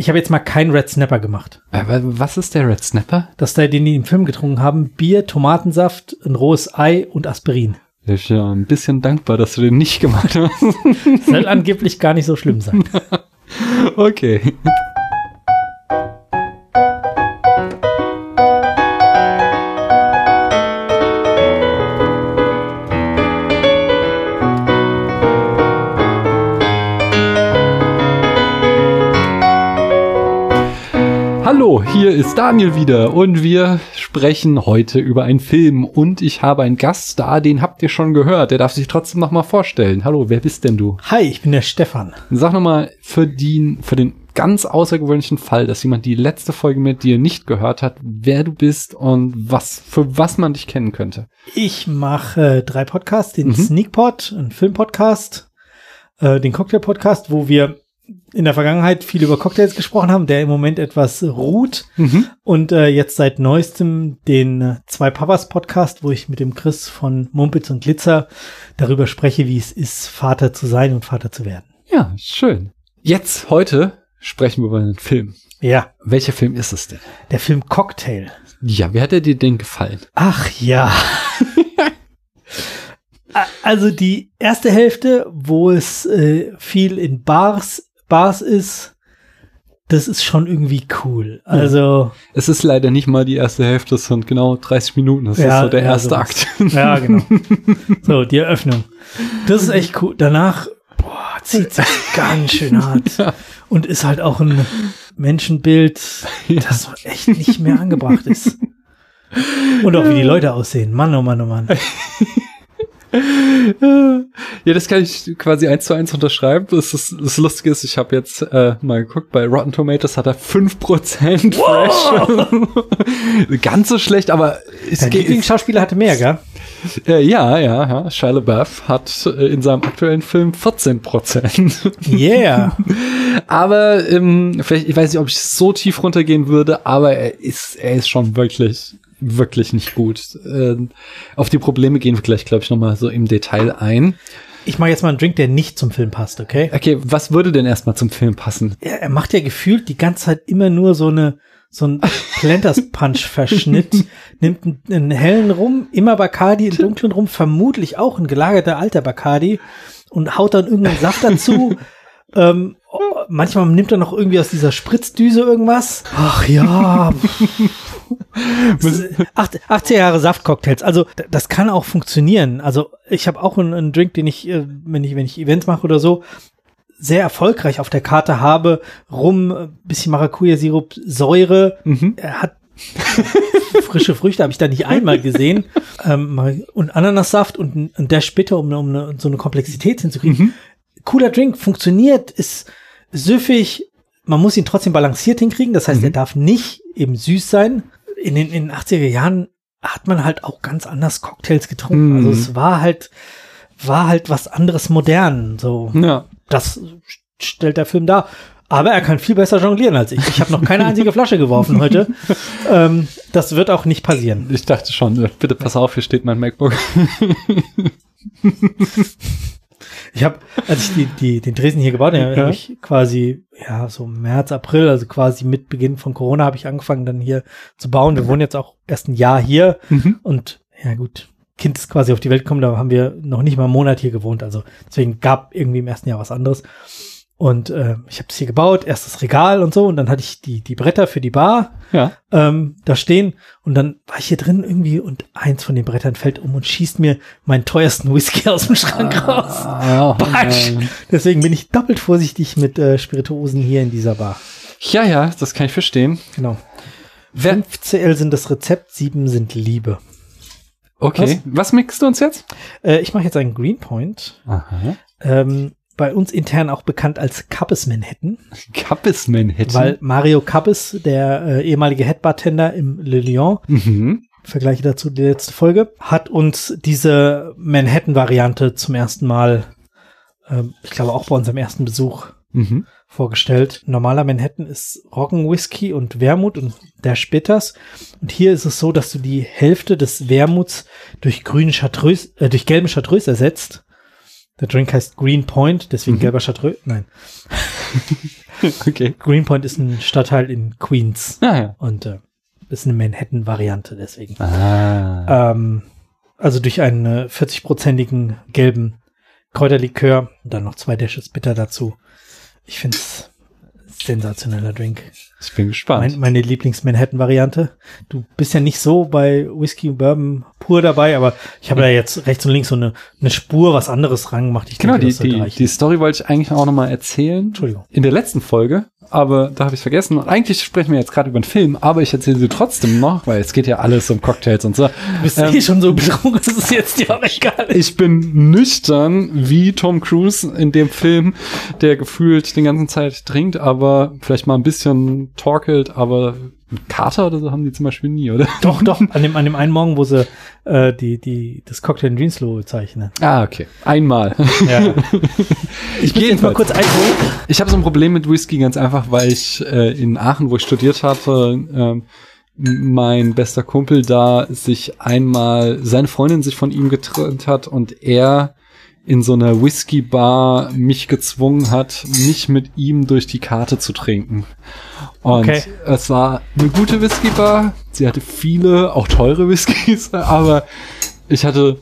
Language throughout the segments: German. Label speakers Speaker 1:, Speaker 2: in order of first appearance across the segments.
Speaker 1: Ich habe jetzt mal keinen Red Snapper gemacht.
Speaker 2: Aber was ist der Red Snapper?
Speaker 1: Das ist der, den die im Film getrunken haben. Bier, Tomatensaft, ein rohes Ei und Aspirin.
Speaker 2: Ich bin ja ein bisschen dankbar, dass du den nicht gemacht hast.
Speaker 1: Soll angeblich gar nicht so schlimm sein.
Speaker 2: okay. Hier ist Daniel wieder und wir sprechen heute über einen Film und ich habe einen Gast da, den habt ihr schon gehört. Der darf sich trotzdem noch mal vorstellen. Hallo, wer bist denn du?
Speaker 1: Hi, ich bin der Stefan.
Speaker 2: Sag noch mal für den, für den ganz außergewöhnlichen Fall, dass jemand die letzte Folge mit dir nicht gehört hat, wer du bist und was, für was man dich kennen könnte.
Speaker 1: Ich mache äh, drei Podcasts, den mhm. Sneakpot, einen Filmpodcast, äh, den Cocktail-Podcast, wo wir in der Vergangenheit viel über Cocktails gesprochen haben, der im Moment etwas ruht. Mhm. Und äh, jetzt seit neuestem den äh, Zwei Papas Podcast, wo ich mit dem Chris von Mumpitz und Glitzer darüber spreche, wie es ist, Vater zu sein und Vater zu werden.
Speaker 2: Ja, schön. Jetzt, heute, sprechen wir über einen Film.
Speaker 1: Ja.
Speaker 2: Welcher Film ist es denn?
Speaker 1: Der Film Cocktail.
Speaker 2: Ja, wie hat er dir denn gefallen?
Speaker 1: Ach ja. also die erste Hälfte, wo es äh, viel in Bars Bars ist, das ist schon irgendwie cool. Also.
Speaker 2: Es ist leider nicht mal die erste Hälfte, es sind genau 30 Minuten. Das ja, ist so der ja, erste sowas.
Speaker 1: Akt. Ja, genau. So, die Eröffnung. Das ist echt cool. Danach, boah, zieht sich ganz schön hart. Ja. Und ist halt auch ein Menschenbild, das echt nicht mehr angebracht ist. Und auch wie die Leute aussehen. Mann, oh Mann, oh Mann.
Speaker 2: ja, das kann ich quasi eins zu eins unterschreiben. Das, ist, das Lustige ist, ich habe jetzt äh, mal geguckt, bei Rotten Tomatoes hat er 5% Fresh. Ganz so schlecht, aber
Speaker 1: es Der Lieblingsschauspieler hatte mehr, gell?
Speaker 2: Äh, ja, ja, ja. Shia LaBeouf hat äh, in seinem aktuellen Film 14%
Speaker 1: Yeah.
Speaker 2: aber ähm, vielleicht, ich weiß nicht, ob ich so tief runtergehen würde, aber er ist, er ist schon wirklich wirklich nicht gut. Äh, auf die Probleme gehen wir gleich, glaube ich, nochmal so im Detail ein.
Speaker 1: Ich mache jetzt mal einen Drink, der nicht zum Film passt, okay?
Speaker 2: Okay, was würde denn erstmal zum Film passen?
Speaker 1: Er, er macht ja gefühlt die ganze Zeit immer nur so eine so ein Planters Punch Verschnitt, nimmt einen, einen, hellen Rum, immer Bacardi, einen dunklen Rum, vermutlich auch ein gelagerter alter Bacardi und haut dann irgendeinen Saft dazu. ähm, manchmal nimmt er noch irgendwie aus dieser Spritzdüse irgendwas. Ach ja. 80 Jahre Saftcocktails. Also das kann auch funktionieren. Also ich habe auch einen, einen, Drink, den ich, äh, wenn ich, wenn ich Events mache oder so, sehr erfolgreich auf der Karte habe. Rum, bisschen Maracuja-Sirup, Säure. Mhm. Er hat frische Früchte habe ich da nicht einmal gesehen. Ähm, und Ananassaft und ein Dash Bitter, um, um eine, so eine Komplexität hinzukriegen. Mhm. Cooler Drink, funktioniert, ist süffig. Man muss ihn trotzdem balanciert hinkriegen. Das heißt, mhm. er darf nicht eben süß sein in den, in den 80er Jahren hat man halt auch ganz anders Cocktails getrunken. Mm. Also es war halt, war halt was anderes modern. So.
Speaker 2: Ja.
Speaker 1: Das stellt der Film dar. Aber er kann viel besser jonglieren als ich. Ich habe noch keine einzige Flasche geworfen heute. Ähm, das wird auch nicht passieren.
Speaker 2: Ich dachte schon, bitte pass auf, hier steht mein MacBook.
Speaker 1: Ich habe, als ich die, die, den Dresden hier gebaut habe, ja. habe ich quasi, ja, so März, April, also quasi mit Beginn von Corona habe ich angefangen dann hier zu bauen. Wir wohnen jetzt auch erst ein Jahr hier mhm. und ja gut, Kind ist quasi auf die Welt gekommen, da haben wir noch nicht mal einen Monat hier gewohnt. Also deswegen gab irgendwie im ersten Jahr was anderes. Und äh, ich habe das hier gebaut, erstes Regal und so, und dann hatte ich die, die Bretter für die Bar
Speaker 2: ja.
Speaker 1: ähm, da stehen. Und dann war ich hier drin irgendwie und eins von den Brettern fällt um und schießt mir meinen teuersten Whisky aus dem Schrank ah, raus. Oh Deswegen bin ich doppelt vorsichtig mit äh, Spirituosen hier in dieser Bar.
Speaker 2: Ja, ja, das kann ich verstehen.
Speaker 1: Genau. 5 CL sind das Rezept, 7 sind Liebe.
Speaker 2: Okay. Was, Was mixst du uns jetzt?
Speaker 1: Äh, ich mache jetzt einen Greenpoint. Aha. Ähm, bei uns intern auch bekannt als Kappes Manhattan.
Speaker 2: Kappes Manhattan?
Speaker 1: Weil Mario Kappes, der äh, ehemalige Headbartender im Le Lion, mhm. Vergleiche dazu die letzte Folge, hat uns diese Manhattan-Variante zum ersten Mal, äh, ich glaube auch bei unserem ersten Besuch, mhm. vorgestellt. Normaler Manhattan ist Roggenwhisky und Wermut und der Spitters. Und hier ist es so, dass du die Hälfte des Wermuts durch grüne Chartreuse, äh, durch gelbe Chartreuse ersetzt der Drink heißt Green Point, deswegen mhm. gelber Chartreux. Nein.
Speaker 2: okay.
Speaker 1: Greenpoint ist ein Stadtteil in Queens
Speaker 2: Ja, ja.
Speaker 1: und äh, ist eine Manhattan-Variante deswegen.
Speaker 2: Ah.
Speaker 1: Ähm, also durch einen äh, 40-prozentigen gelben Kräuterlikör und dann noch zwei Dashes Bitter dazu. Ich finde es sensationeller Drink.
Speaker 2: Ich bin gespannt.
Speaker 1: Mein, meine Lieblings-Manhattan-Variante. Du bist ja nicht so bei Whisky und Bourbon pur dabei, aber ich habe da jetzt rechts und links so eine, eine Spur was anderes rangemacht. Ich
Speaker 2: genau,
Speaker 1: denke,
Speaker 2: die, die, die Story wollte ich eigentlich auch nochmal erzählen.
Speaker 1: Entschuldigung.
Speaker 2: In der letzten Folge, aber da habe ich vergessen. Und eigentlich sprechen wir jetzt gerade über einen Film, aber ich erzähle sie trotzdem noch, weil es geht ja alles um Cocktails und so.
Speaker 1: Du bist
Speaker 2: Ähm,
Speaker 1: eh schon so betrunken, dass es jetzt egal ist.
Speaker 2: Ich bin nüchtern wie Tom Cruise in dem Film, der gefühlt den ganzen Zeit trinkt, aber vielleicht mal ein bisschen torkelt, aber einen Kater oder so haben die zum Beispiel nie, oder?
Speaker 1: Doch, doch, an dem, an dem einen Morgen, wo sie äh, die, die, das Cocktail in Dreamslow zeichnen.
Speaker 2: Ah, okay. Einmal.
Speaker 1: Ja. ich muss jetzt mal kurz einholen.
Speaker 2: Ich habe so ein Problem mit Whisky ganz einfach, weil ich äh, in Aachen, wo ich studiert hatte, ähm, mein bester Kumpel da sich einmal seine Freundin sich von ihm getrennt hat und er in so einer Whisky-Bar mich gezwungen hat, nicht mit ihm durch die Karte zu trinken. Und
Speaker 1: Okay.
Speaker 2: es war eine gute Whisky-Bar. Sie hatte viele, auch teure Whiskys, aber ich hatte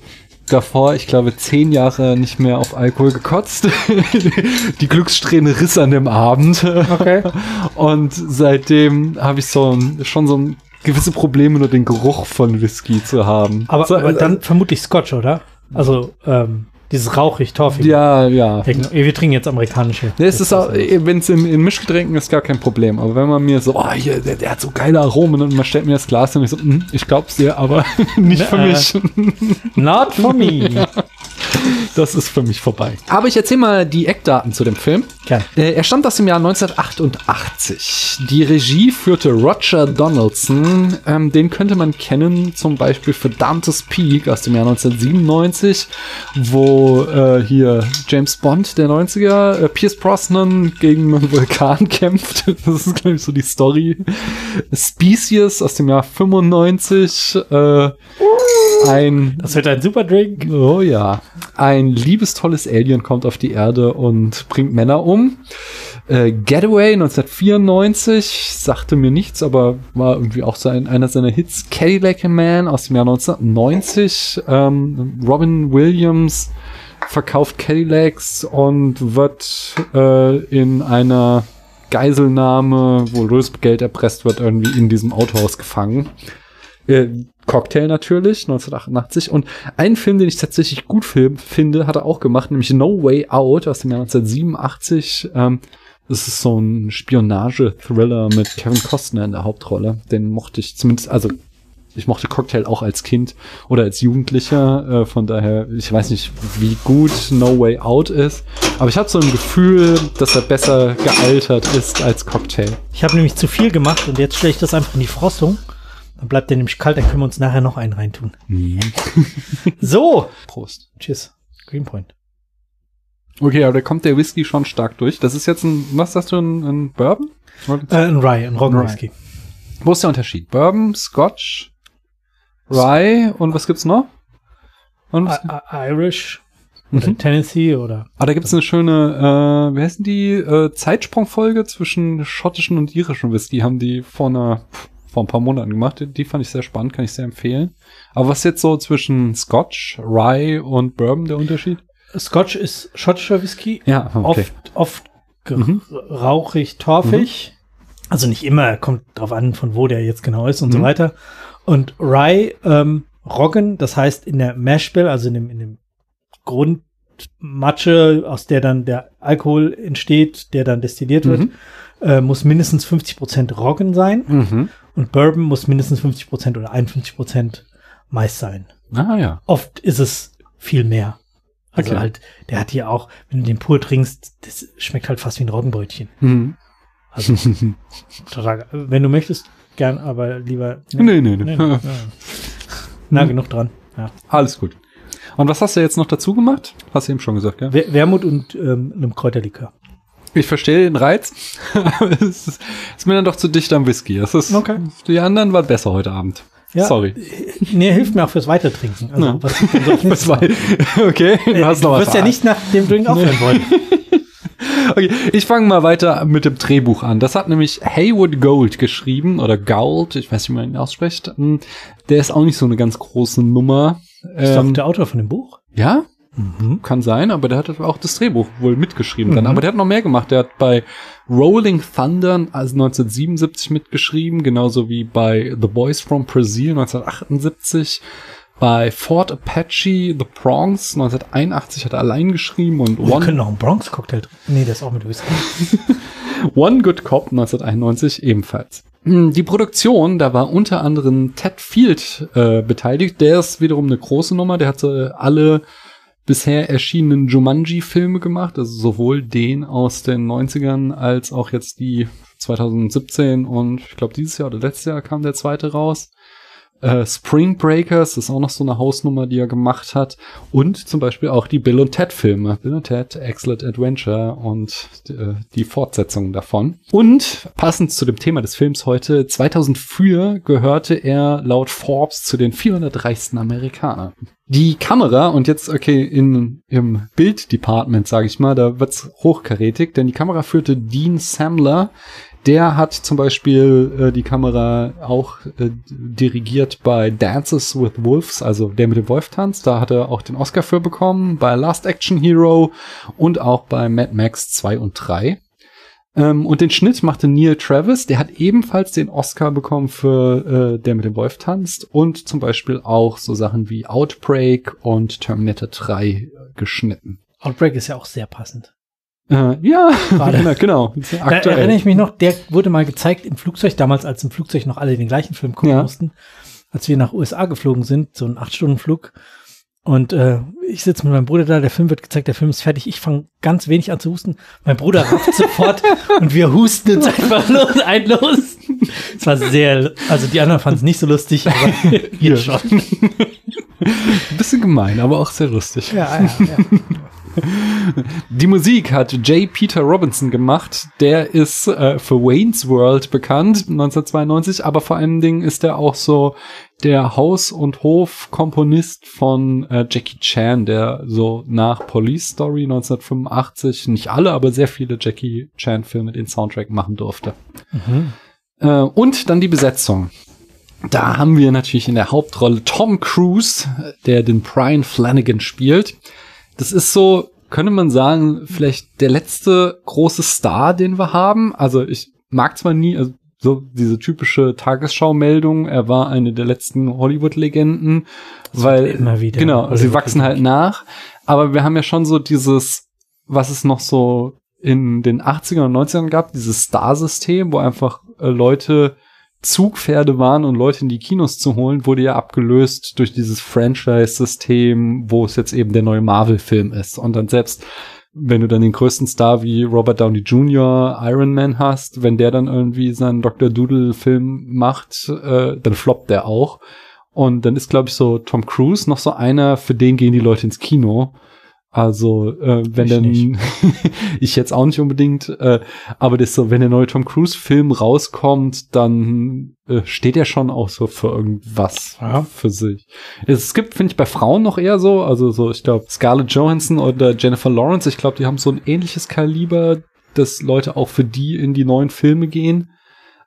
Speaker 2: davor, ich glaube, zehn Jahre nicht mehr auf Alkohol gekotzt. Die Glückssträhne riss an dem Abend.
Speaker 1: Okay.
Speaker 2: Und seitdem habe ich so ein, schon so ein gewisse Probleme, nur den Geruch von Whisky zu haben.
Speaker 1: Aber,
Speaker 2: so,
Speaker 1: aber dann vermutlich Scotch, oder? Also, ähm, dieses rauchig torfige
Speaker 2: Ja, ja.
Speaker 1: Techno. Wir trinken jetzt amerikanische.
Speaker 2: Nee, es ist auch, wenn es in, in Mischgetränken ist, gar kein Problem. Aber wenn man mir so, oh, hier, der, der hat so geile Aromen und man stellt mir das Glas und ich so, hm, ich glaub's dir, aber nicht für
Speaker 1: Ne, äh.
Speaker 2: mich.
Speaker 1: Not for me.
Speaker 2: Das ist für mich vorbei. Aber ich erzähle mal die Eckdaten zu dem Film.
Speaker 1: Gern.
Speaker 2: Äh, er stammt aus dem Jahr 1988. Die Regie führte Roger Donaldson. Ähm, den könnte man kennen zum Beispiel für Dante's Peak aus dem Jahr 1997, wo äh, hier James Bond der 90er, äh, Pierce Brosnan gegen einen Vulkan kämpft. Das ist, glaube ich, so die Story. Species aus dem Jahr 95. Äh, ein
Speaker 1: Das wird ein super Drink.
Speaker 2: Oh ja. Ein liebestolles Alien kommt auf die Erde und bringt Männer um. Äh, Getaway 1994 sagte mir nichts, aber war irgendwie auch so ein, einer seiner Hits. Cadillac Man aus dem Jahr 1990. Ähm, Robin Williams verkauft Cadillacs und wird äh, in einer Geiselnahme, wo Lösegeld erpresst wird, irgendwie in diesem Autohaus gefangen. Äh, Cocktail natürlich, 1988. Und einen Film, den ich tatsächlich gut film, finde, hat er auch gemacht, nämlich No Way Out aus dem Jahr 1987. Ähm, das ist so ein Spionage-Thriller mit Kevin Costner in der Hauptrolle. Den mochte ich zumindest, also ich mochte Cocktail auch als Kind oder als Jugendlicher. Äh, von daher, ich weiß nicht, wie gut No Way Out ist. Aber ich habe so ein Gefühl, dass er besser gealtert ist als Cocktail.
Speaker 1: Ich habe nämlich zu viel gemacht und jetzt stelle ich das einfach in die Frostung. Dann bleibt der nämlich kalt, dann können wir uns nachher noch einen reintun. So.
Speaker 2: Prost.
Speaker 1: Tschüss. Greenpoint.
Speaker 2: Okay, aber da kommt der Whisky schon stark durch. Das ist jetzt ein, was sagst du, ein, ein Bourbon?
Speaker 1: Äh, ein Rye, ein Roggenwhisky.
Speaker 2: Wo ist der Unterschied? Bourbon, Scotch, Rye und was gibt's noch? Und was,
Speaker 1: I- I- Irish oder
Speaker 2: Mhm.
Speaker 1: Tennessee oder
Speaker 2: ah, da gibt's eine schöne, äh, wie heißen die, äh, Zeitsprungfolge zwischen schottischen und irischen Whisky, haben die vor einer, vor ein paar Monaten gemacht. Die, fand ich sehr spannend, kann ich sehr empfehlen. Aber was ist jetzt so zwischen Scotch, Rye und Bourbon der Unterschied?
Speaker 1: Scotch ist schottischer Whisky.
Speaker 2: Ja,
Speaker 1: Oft, oft ge-
Speaker 2: Mhm.
Speaker 1: rauchig, torfig. Also nicht immer, kommt drauf an, von wo der jetzt genau ist und so
Speaker 2: Mhm.
Speaker 1: weiter. Und Rye, ähm, Roggen, das heißt in der Mash Bill, also in dem, in dem Grundmatsche, aus der dann der Alkohol entsteht, der dann destilliert wird,
Speaker 2: Mhm.
Speaker 1: äh, muss mindestens 50% Roggen sein.
Speaker 2: Mhm.
Speaker 1: Und Bourbon muss mindestens 50% oder 51% Mais sein.
Speaker 2: Ah ja.
Speaker 1: Oft ist es viel mehr. Also
Speaker 2: Okay.
Speaker 1: halt, der hat hier auch, wenn du den pur trinkst, das schmeckt halt fast wie ein Roggenbrötchen.
Speaker 2: Mhm.
Speaker 1: Also total, wenn du möchtest, gern, aber lieber.
Speaker 2: Nee, nee, nee.
Speaker 1: nee, ja. Na, genug dran. Ja.
Speaker 2: Alles gut. Und was hast du jetzt noch dazu gemacht? Hast du eben schon gesagt, ja?
Speaker 1: Wer- Wermut und ähm, einem Kräuterlikör.
Speaker 2: Ich verstehe den Reiz. Aber es ist, ist mir dann doch zu dicht am Whisky. Das ist,
Speaker 1: Okay.
Speaker 2: Die anderen waren besser heute Abend.
Speaker 1: Ja.
Speaker 2: Sorry.
Speaker 1: Nee, hilft mir auch fürs Weitertrinken. Also,
Speaker 2: Ja.
Speaker 1: was,
Speaker 2: okay, du hast noch
Speaker 1: du
Speaker 2: was.
Speaker 1: wirst ja nicht nach dem Drink aufhören wollen.
Speaker 2: Okay, ich fange mal weiter mit dem Drehbuch an. Das hat nämlich Haywood Gold geschrieben oder Gould, ich weiß nicht, wie man ihn ausspricht. Hm, Der ist auch nicht so eine ganz große Nummer.
Speaker 1: Ist doch
Speaker 2: Ähm,
Speaker 1: der Autor von dem Buch?
Speaker 2: ja,
Speaker 1: Mhm.
Speaker 2: kann sein, aber der hat auch das Drehbuch wohl mitgeschrieben dann.
Speaker 1: Mhm.
Speaker 2: Aber der hat noch mehr gemacht. Der hat bei Rolling Thunder also 1977 mitgeschrieben, genauso wie bei The Boys from Brazil 1978. Bei Fort Apache, The Bronx 1981 hat er allein geschrieben und
Speaker 1: wir
Speaker 2: One
Speaker 1: können noch einen Bronx-Cocktail trinken. Nee, der ist auch mit Whisky.
Speaker 2: One Good Cop 1991 ebenfalls. Hm, Die Produktion, da war unter anderem Ted Field äh, beteiligt. Der ist wiederum eine große Nummer. Der hatte alle bisher erschienenen Jumanji-Filme gemacht, also sowohl den aus den 90ern als auch jetzt die 2017 und ich glaube dieses Jahr oder letztes Jahr kam der zweite raus. Äh, Spring Breakers ist auch noch so eine Hausnummer, die er gemacht hat. Und zum Beispiel auch die Bill und Ted Filme. Bill und Ted, Excellent Adventure und äh, die Fortsetzung davon. Und passend zu dem Thema des Films heute, 2004 gehörte er laut Forbes zu den 400 reichsten Amerikanern. Die Kamera, und jetzt, okay, in, im Bilddepartment, sage ich mal, da wird's hochkarätig, denn die Kamera führte Dean Samler, der hat zum Beispiel äh, die Kamera auch äh, dirigiert bei Dances with Wolves, also der mit dem Wolf tanzt. Da hat er auch den Oscar für bekommen, bei Last Action Hero und auch bei Mad Max 2 und 3. Ähm, und den Schnitt machte Neil Travis, der hat ebenfalls den Oscar bekommen für äh, der mit dem Wolf tanzt und zum Beispiel auch so Sachen wie Outbreak und Terminator 3 äh, geschnitten.
Speaker 1: Outbreak ist ja auch sehr passend.
Speaker 2: Äh, ja, genau, genau.
Speaker 1: Da erinnere ich mich noch, der wurde mal gezeigt im Flugzeug, damals als im Flugzeug noch alle den gleichen Film gucken
Speaker 2: Ja.
Speaker 1: mussten, als wir nach USA geflogen sind, so ein Acht-Stunden-Flug. Und äh, ich sitze mit meinem Bruder da, der Film wird gezeigt, der Film ist fertig. Ich fange ganz wenig an zu husten. Mein Bruder rafft sofort und wir husten jetzt einfach los, ein los. Es war sehr, also die anderen fanden es nicht so lustig, aber wir schon.
Speaker 2: Ein bisschen gemein, aber auch sehr lustig.
Speaker 1: Ja, ja, ja.
Speaker 2: Die Musik hat J. Peter Robinson gemacht. Der ist äh, für Wayne's World bekannt, 1992, aber vor allen Dingen ist er auch so der Haus- und Hof-Komponist von äh, Jackie Chan, der so nach Police Story 1985, nicht alle, aber sehr viele Jackie Chan-Filme den Soundtrack machen durfte.
Speaker 1: Mhm.
Speaker 2: Äh, und dann die Besetzung. Da haben wir natürlich in der Hauptrolle Tom Cruise, der den Brian Flanagan spielt. Das ist so, könnte man sagen, vielleicht der letzte große Star, den wir haben. Also ich mag zwar nie, also so diese typische Tagesschau-Meldung, er war eine der letzten Hollywood-Legenden, weil
Speaker 1: immer wieder
Speaker 2: genau,
Speaker 1: Hollywood
Speaker 2: sie wachsen halt nach. Aber wir haben ja schon so dieses, was es noch so in den 80ern und 90ern gab, dieses Star-System, wo einfach äh, Leute Zugpferde waren und Leute in die Kinos zu holen, wurde ja abgelöst durch dieses Franchise-System, wo es jetzt eben der neue Marvel-Film ist. Und dann selbst, wenn du dann den größten Star wie Robert Downey Jr., Iron Man hast, wenn der dann irgendwie seinen Dr. Doodle-Film macht, äh, dann floppt der auch. Und dann ist, glaube ich, so Tom Cruise noch so einer, für den gehen die Leute ins Kino. Also, äh, wenn
Speaker 1: Ich
Speaker 2: dann, ich jetzt auch nicht unbedingt, äh, aber das so, wenn der neue Tom Cruise-Film rauskommt, dann äh, steht er schon auch so für irgendwas
Speaker 1: Ja.
Speaker 2: für sich. Es gibt, finde ich, bei Frauen noch eher so, also so, ich glaube, Scarlett Johansson oder Jennifer Lawrence, ich glaube, die haben so ein ähnliches Kaliber, dass Leute auch für die in die neuen Filme gehen.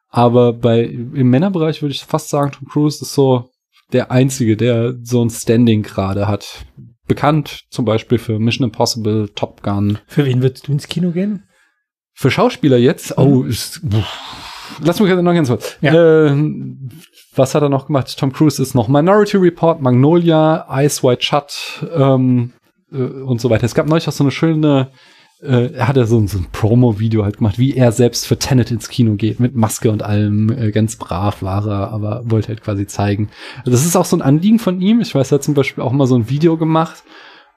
Speaker 2: Aber bei, im Männerbereich würde ich fast sagen, Tom Cruise ist so der einzige, der so ein Standing gerade hat. Bekannt zum Beispiel für Mission Impossible, Top Gun.
Speaker 1: Für wen würdest du ins Kino gehen?
Speaker 2: Für Schauspieler jetzt, oh, ist, lass mich noch ganz kurz.
Speaker 1: Ja.
Speaker 2: Äh, was hat er noch gemacht? Tom Cruise ist noch Minority Report, Magnolia, Ice White Shut ähm, äh, und so weiter. Es gab neulich auch so eine schöne, äh, er hat ja so, ein- so ein Promo-Video halt gemacht, wie er selbst für Tenet ins Kino geht, mit Maske und allem, äh, ganz brav war er, aber wollte halt quasi zeigen. Also das ist auch so ein Anliegen von ihm. Ich weiß, er hat zum Beispiel auch mal so ein Video gemacht,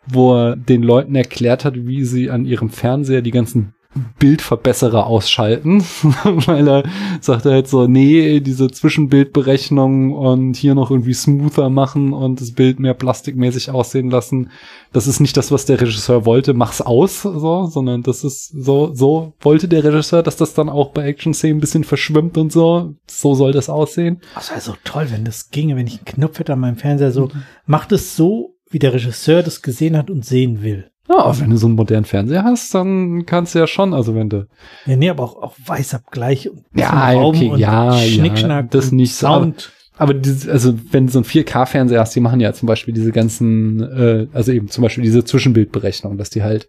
Speaker 2: wo er den Leuten erklärt hat, wie sie an ihrem Fernseher die ganzen Bildverbesserer ausschalten, weil er sagt halt so, nee, diese Zwischenbildberechnung und hier noch irgendwie smoother machen und das Bild mehr plastikmäßig aussehen lassen. Das ist nicht das, was der Regisseur wollte, mach's aus, so, sondern das ist so, so wollte der Regisseur, dass das dann auch bei Action-Szenen ein bisschen verschwimmt und so. So soll das aussehen.
Speaker 1: Das wäre so toll, wenn das ginge, wenn ich einen Knopf hätte an meinem Fernseher so, macht es so, wie der Regisseur das gesehen hat und sehen will.
Speaker 2: Ja, wenn du so einen modernen Fernseher hast, dann kannst du ja schon, also wenn du.
Speaker 1: Ja, nee, aber auch, auch Weißabgleich und
Speaker 2: Ja, okay,
Speaker 1: und
Speaker 2: ja,
Speaker 1: Schnickschnack
Speaker 2: ja, das nicht so,
Speaker 1: Sound.
Speaker 2: Aber dieses, also wenn du so einen 4K-Fernseher hast, die machen ja zum Beispiel diese ganzen, äh, also eben zum Beispiel diese Zwischenbildberechnung, dass die halt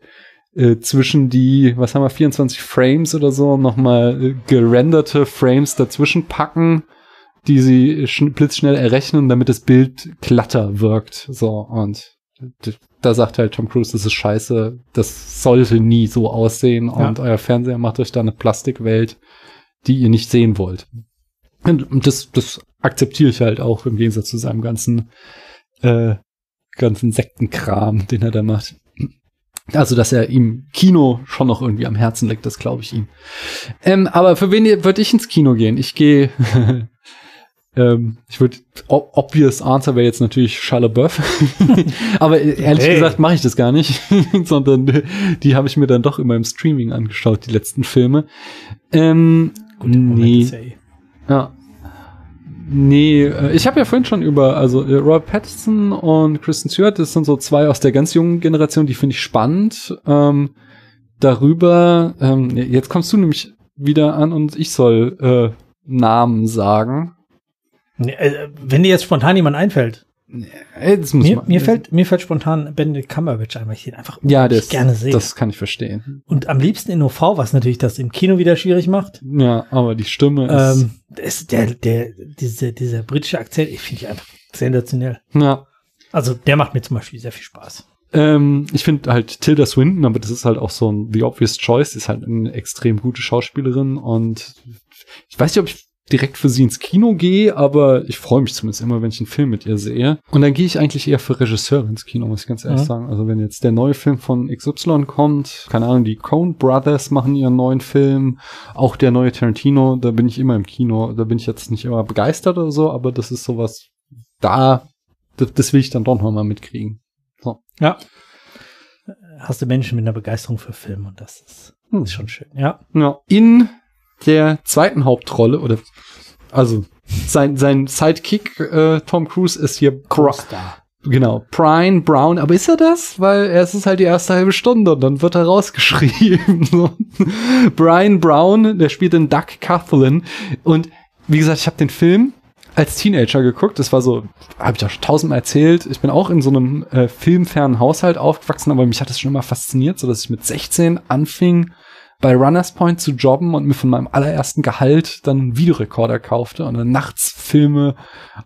Speaker 2: äh, zwischen die, was haben wir, 24 Frames oder so, nochmal äh, gerenderte Frames dazwischen packen, die sie schn blitzschnell errechnen, damit das Bild glatter wirkt. So, und da sagt halt Tom Cruise, das ist scheiße, das sollte nie so aussehen und euer Fernseher macht euch da eine Plastikwelt, die ihr nicht sehen wollt. Und und das, das akzeptiere ich halt auch im Gegensatz zu seinem ganzen, äh, ganzen Sektenkram, den er da macht. Also, dass er ihm Kino schon noch irgendwie am Herzen liegt, das glaube ich ihm. Ähm, aber für wen würde ich ins Kino gehen? Ich gehe, ähm, ich würde, obvious answer wäre jetzt natürlich Shia aber äh, ehrlich
Speaker 1: Hey.
Speaker 2: gesagt mache ich das gar nicht, sondern äh, die habe ich mir dann doch immer im Streaming angeschaut, die letzten Filme. Ähm, nee, ja. Nee, äh, ich habe ja vorhin schon über, also Robert Pattinson und Kristen Stewart, das sind so zwei aus der ganz jungen Generation, die finde ich spannend. Ähm, darüber, ähm, jetzt kommst du nämlich wieder an und ich soll äh, Namen sagen.
Speaker 1: Äh, wenn dir jetzt spontan jemand einfällt,
Speaker 2: das muss
Speaker 1: mir,
Speaker 2: man-
Speaker 1: mir, fällt, mir fällt spontan Benedict Cumberbatch ein, weil ich den einfach
Speaker 2: ja, das,
Speaker 1: gerne sehe.
Speaker 2: das kann ich verstehen.
Speaker 1: Und am liebsten in OV, was natürlich das im Kino wieder schwierig macht.
Speaker 2: Ja, aber die Stimme ist,
Speaker 1: Ähm, das, der, der, diese, dieser britische Akzent, ich finde ich einfach sensationell.
Speaker 2: ja.
Speaker 1: Also der macht mir zum Beispiel sehr viel Spaß.
Speaker 2: Ähm, ich finde halt Tilda Swinton, aber das ist halt auch so ein The Obvious Choice, ist halt eine extrem gute Schauspielerin und ich weiß nicht, ob ich direkt für sie ins Kino gehe, aber ich freue mich zumindest immer, wenn ich einen Film mit ihr sehe. Und dann gehe ich eigentlich eher für Regisseure ins Kino, muss ich ganz ehrlich
Speaker 1: Mhm.
Speaker 2: sagen. Also wenn jetzt der neue Film von XY kommt, keine Ahnung, die Coen Brothers machen ihren neuen Film, auch der neue Tarantino, da bin ich immer im Kino. Da bin ich jetzt nicht immer begeistert oder so, aber das ist sowas, da, das, das will ich dann doch noch mal mitkriegen.
Speaker 1: Ja. Hast du Menschen mit einer Begeisterung für Film und das ist,
Speaker 2: Hm.
Speaker 1: ist schon schön. Ja.
Speaker 2: Ja. In der zweiten Hauptrolle, oder also sein, sein Sidekick äh, Tom Cruise ist hier
Speaker 1: Star.
Speaker 2: genau, Brian Brown, aber ist er das? Weil er es ist halt die erste halbe Stunde und dann wird er rausgeschrieben. Brian Brown, der spielt in Duck Catherine und wie gesagt, ich habe den Film als Teenager geguckt. Das war so, habe ich auch schon tausendmal erzählt. Ich bin auch in so einem äh, filmfernen Haushalt aufgewachsen, aber mich hat das schon immer fasziniert, so dass ich mit 16 anfing, bei Runners Point zu jobben und mir von meinem allerersten Gehalt dann einen Videorekorder kaufte und dann nachts Filme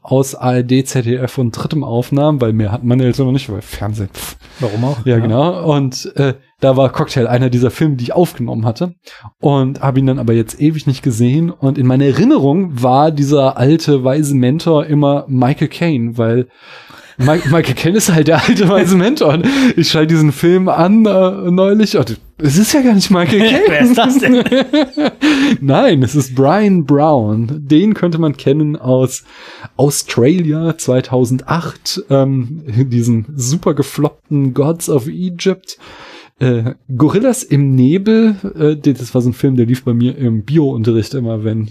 Speaker 2: aus ARD, ZDF und drittem aufnahm, weil mehr hatten meine Eltern noch nicht, weil Fernsehen. Pff.
Speaker 1: Warum auch?
Speaker 2: Ja, genau. Und äh, da war Cocktail einer dieser Filme, die ich aufgenommen hatte. Und habe ihn dann aber jetzt ewig nicht gesehen. Und in meiner Erinnerung war dieser alte, weise Mentor immer Michael Caine, weil Mike, Michael Caine ist halt der alte, weise Mentor. Und ich schalte diesen Film an äh, neulich. Und es ist ja gar nicht Michael Caine.
Speaker 1: Wer ist das denn?
Speaker 2: Nein, es ist Brian Brown. Den könnte man kennen aus Australia 2008, ähm, diesen super gefloppten Gods of Egypt. Äh, Gorillas im Nebel, äh, das war so ein Film, der lief bei mir im Bio-Unterricht immer, wenn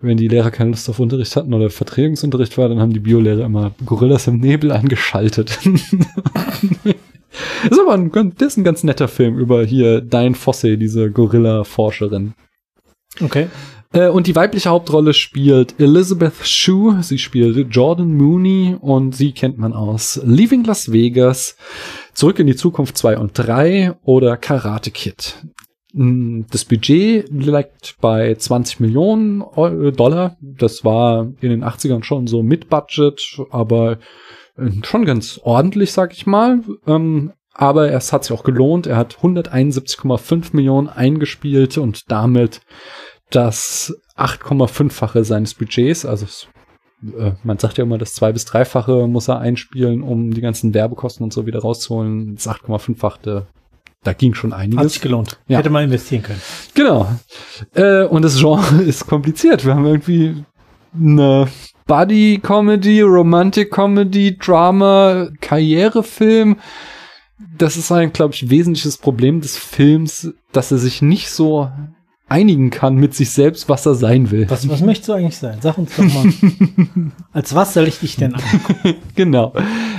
Speaker 2: wenn die Lehrer keine Lust auf Unterricht hatten oder Vertretungsunterricht war, dann haben die Biolehrer immer Gorillas im Nebel angeschaltet. das ist aber ein, ganz- das ist ein ganz netter Film über hier Diane Fossey, diese Gorilla-Forscherin.
Speaker 1: Okay.
Speaker 2: Äh, und die weibliche Hauptrolle spielt Elizabeth Shue. Sie spielt Jordan Mooney und sie kennt man aus Leaving Las Vegas, Zurück in die Zukunft 2 und 3 oder Karate Kid. Das Budget liegt bei 20 Millionen Dollar. Das war in den 80ern schon so mit Budget, aber äh, schon ganz ordentlich, sag ich mal. Ähm, aber es hat sich auch gelohnt. Er hat 171,5 Millionen eingespielt und damit das 8,5-fache seines Budgets. Also äh, man sagt ja immer, das zwei- bis dreifache muss er einspielen, um die ganzen Werbekosten und so wieder rauszuholen. Das 8,5-fache, da ging schon
Speaker 1: Hat
Speaker 2: einiges.
Speaker 1: sich gelohnt.
Speaker 2: Ja.
Speaker 1: Hätte man investieren können.
Speaker 2: Genau. Äh, und das Genre ist kompliziert. Wir haben irgendwie eine Buddy-Comedy, Romantic-Comedy, Drama, Karrierefilm. Das ist ein, glaube ich, wesentliches Problem des Films, dass er sich nicht so einigen kann mit sich selbst, was er sein will.
Speaker 1: Was, was möchtest du eigentlich sein? Sag uns doch mal. Als was soll ich dich denn an?
Speaker 2: genau.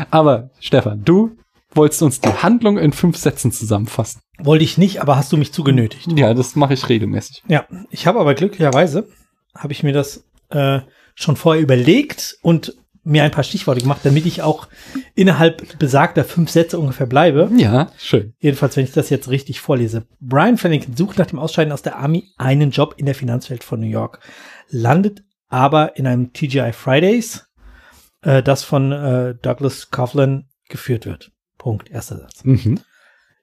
Speaker 2: Aber Stefan, du wolltest du uns die Handlung in fünf Sätzen zusammenfassen.
Speaker 1: Wollte ich nicht, aber hast du mich zugenötigt.
Speaker 2: Ja, das mache ich regelmäßig.
Speaker 1: Ja, ich habe aber glücklicherweise, habe ich mir das äh, schon vorher überlegt und mir ein paar Stichworte gemacht, damit ich auch innerhalb besagter fünf Sätze ungefähr bleibe.
Speaker 2: Ja, schön.
Speaker 1: Jedenfalls, wenn ich das jetzt richtig vorlese. Brian Flanagan sucht nach dem Ausscheiden aus der Army einen Job in der Finanzwelt von New York, landet aber in einem TGI Fridays, äh, das von äh, Douglas Coughlin geführt wird. Punkt, erster Satz.
Speaker 2: Mhm.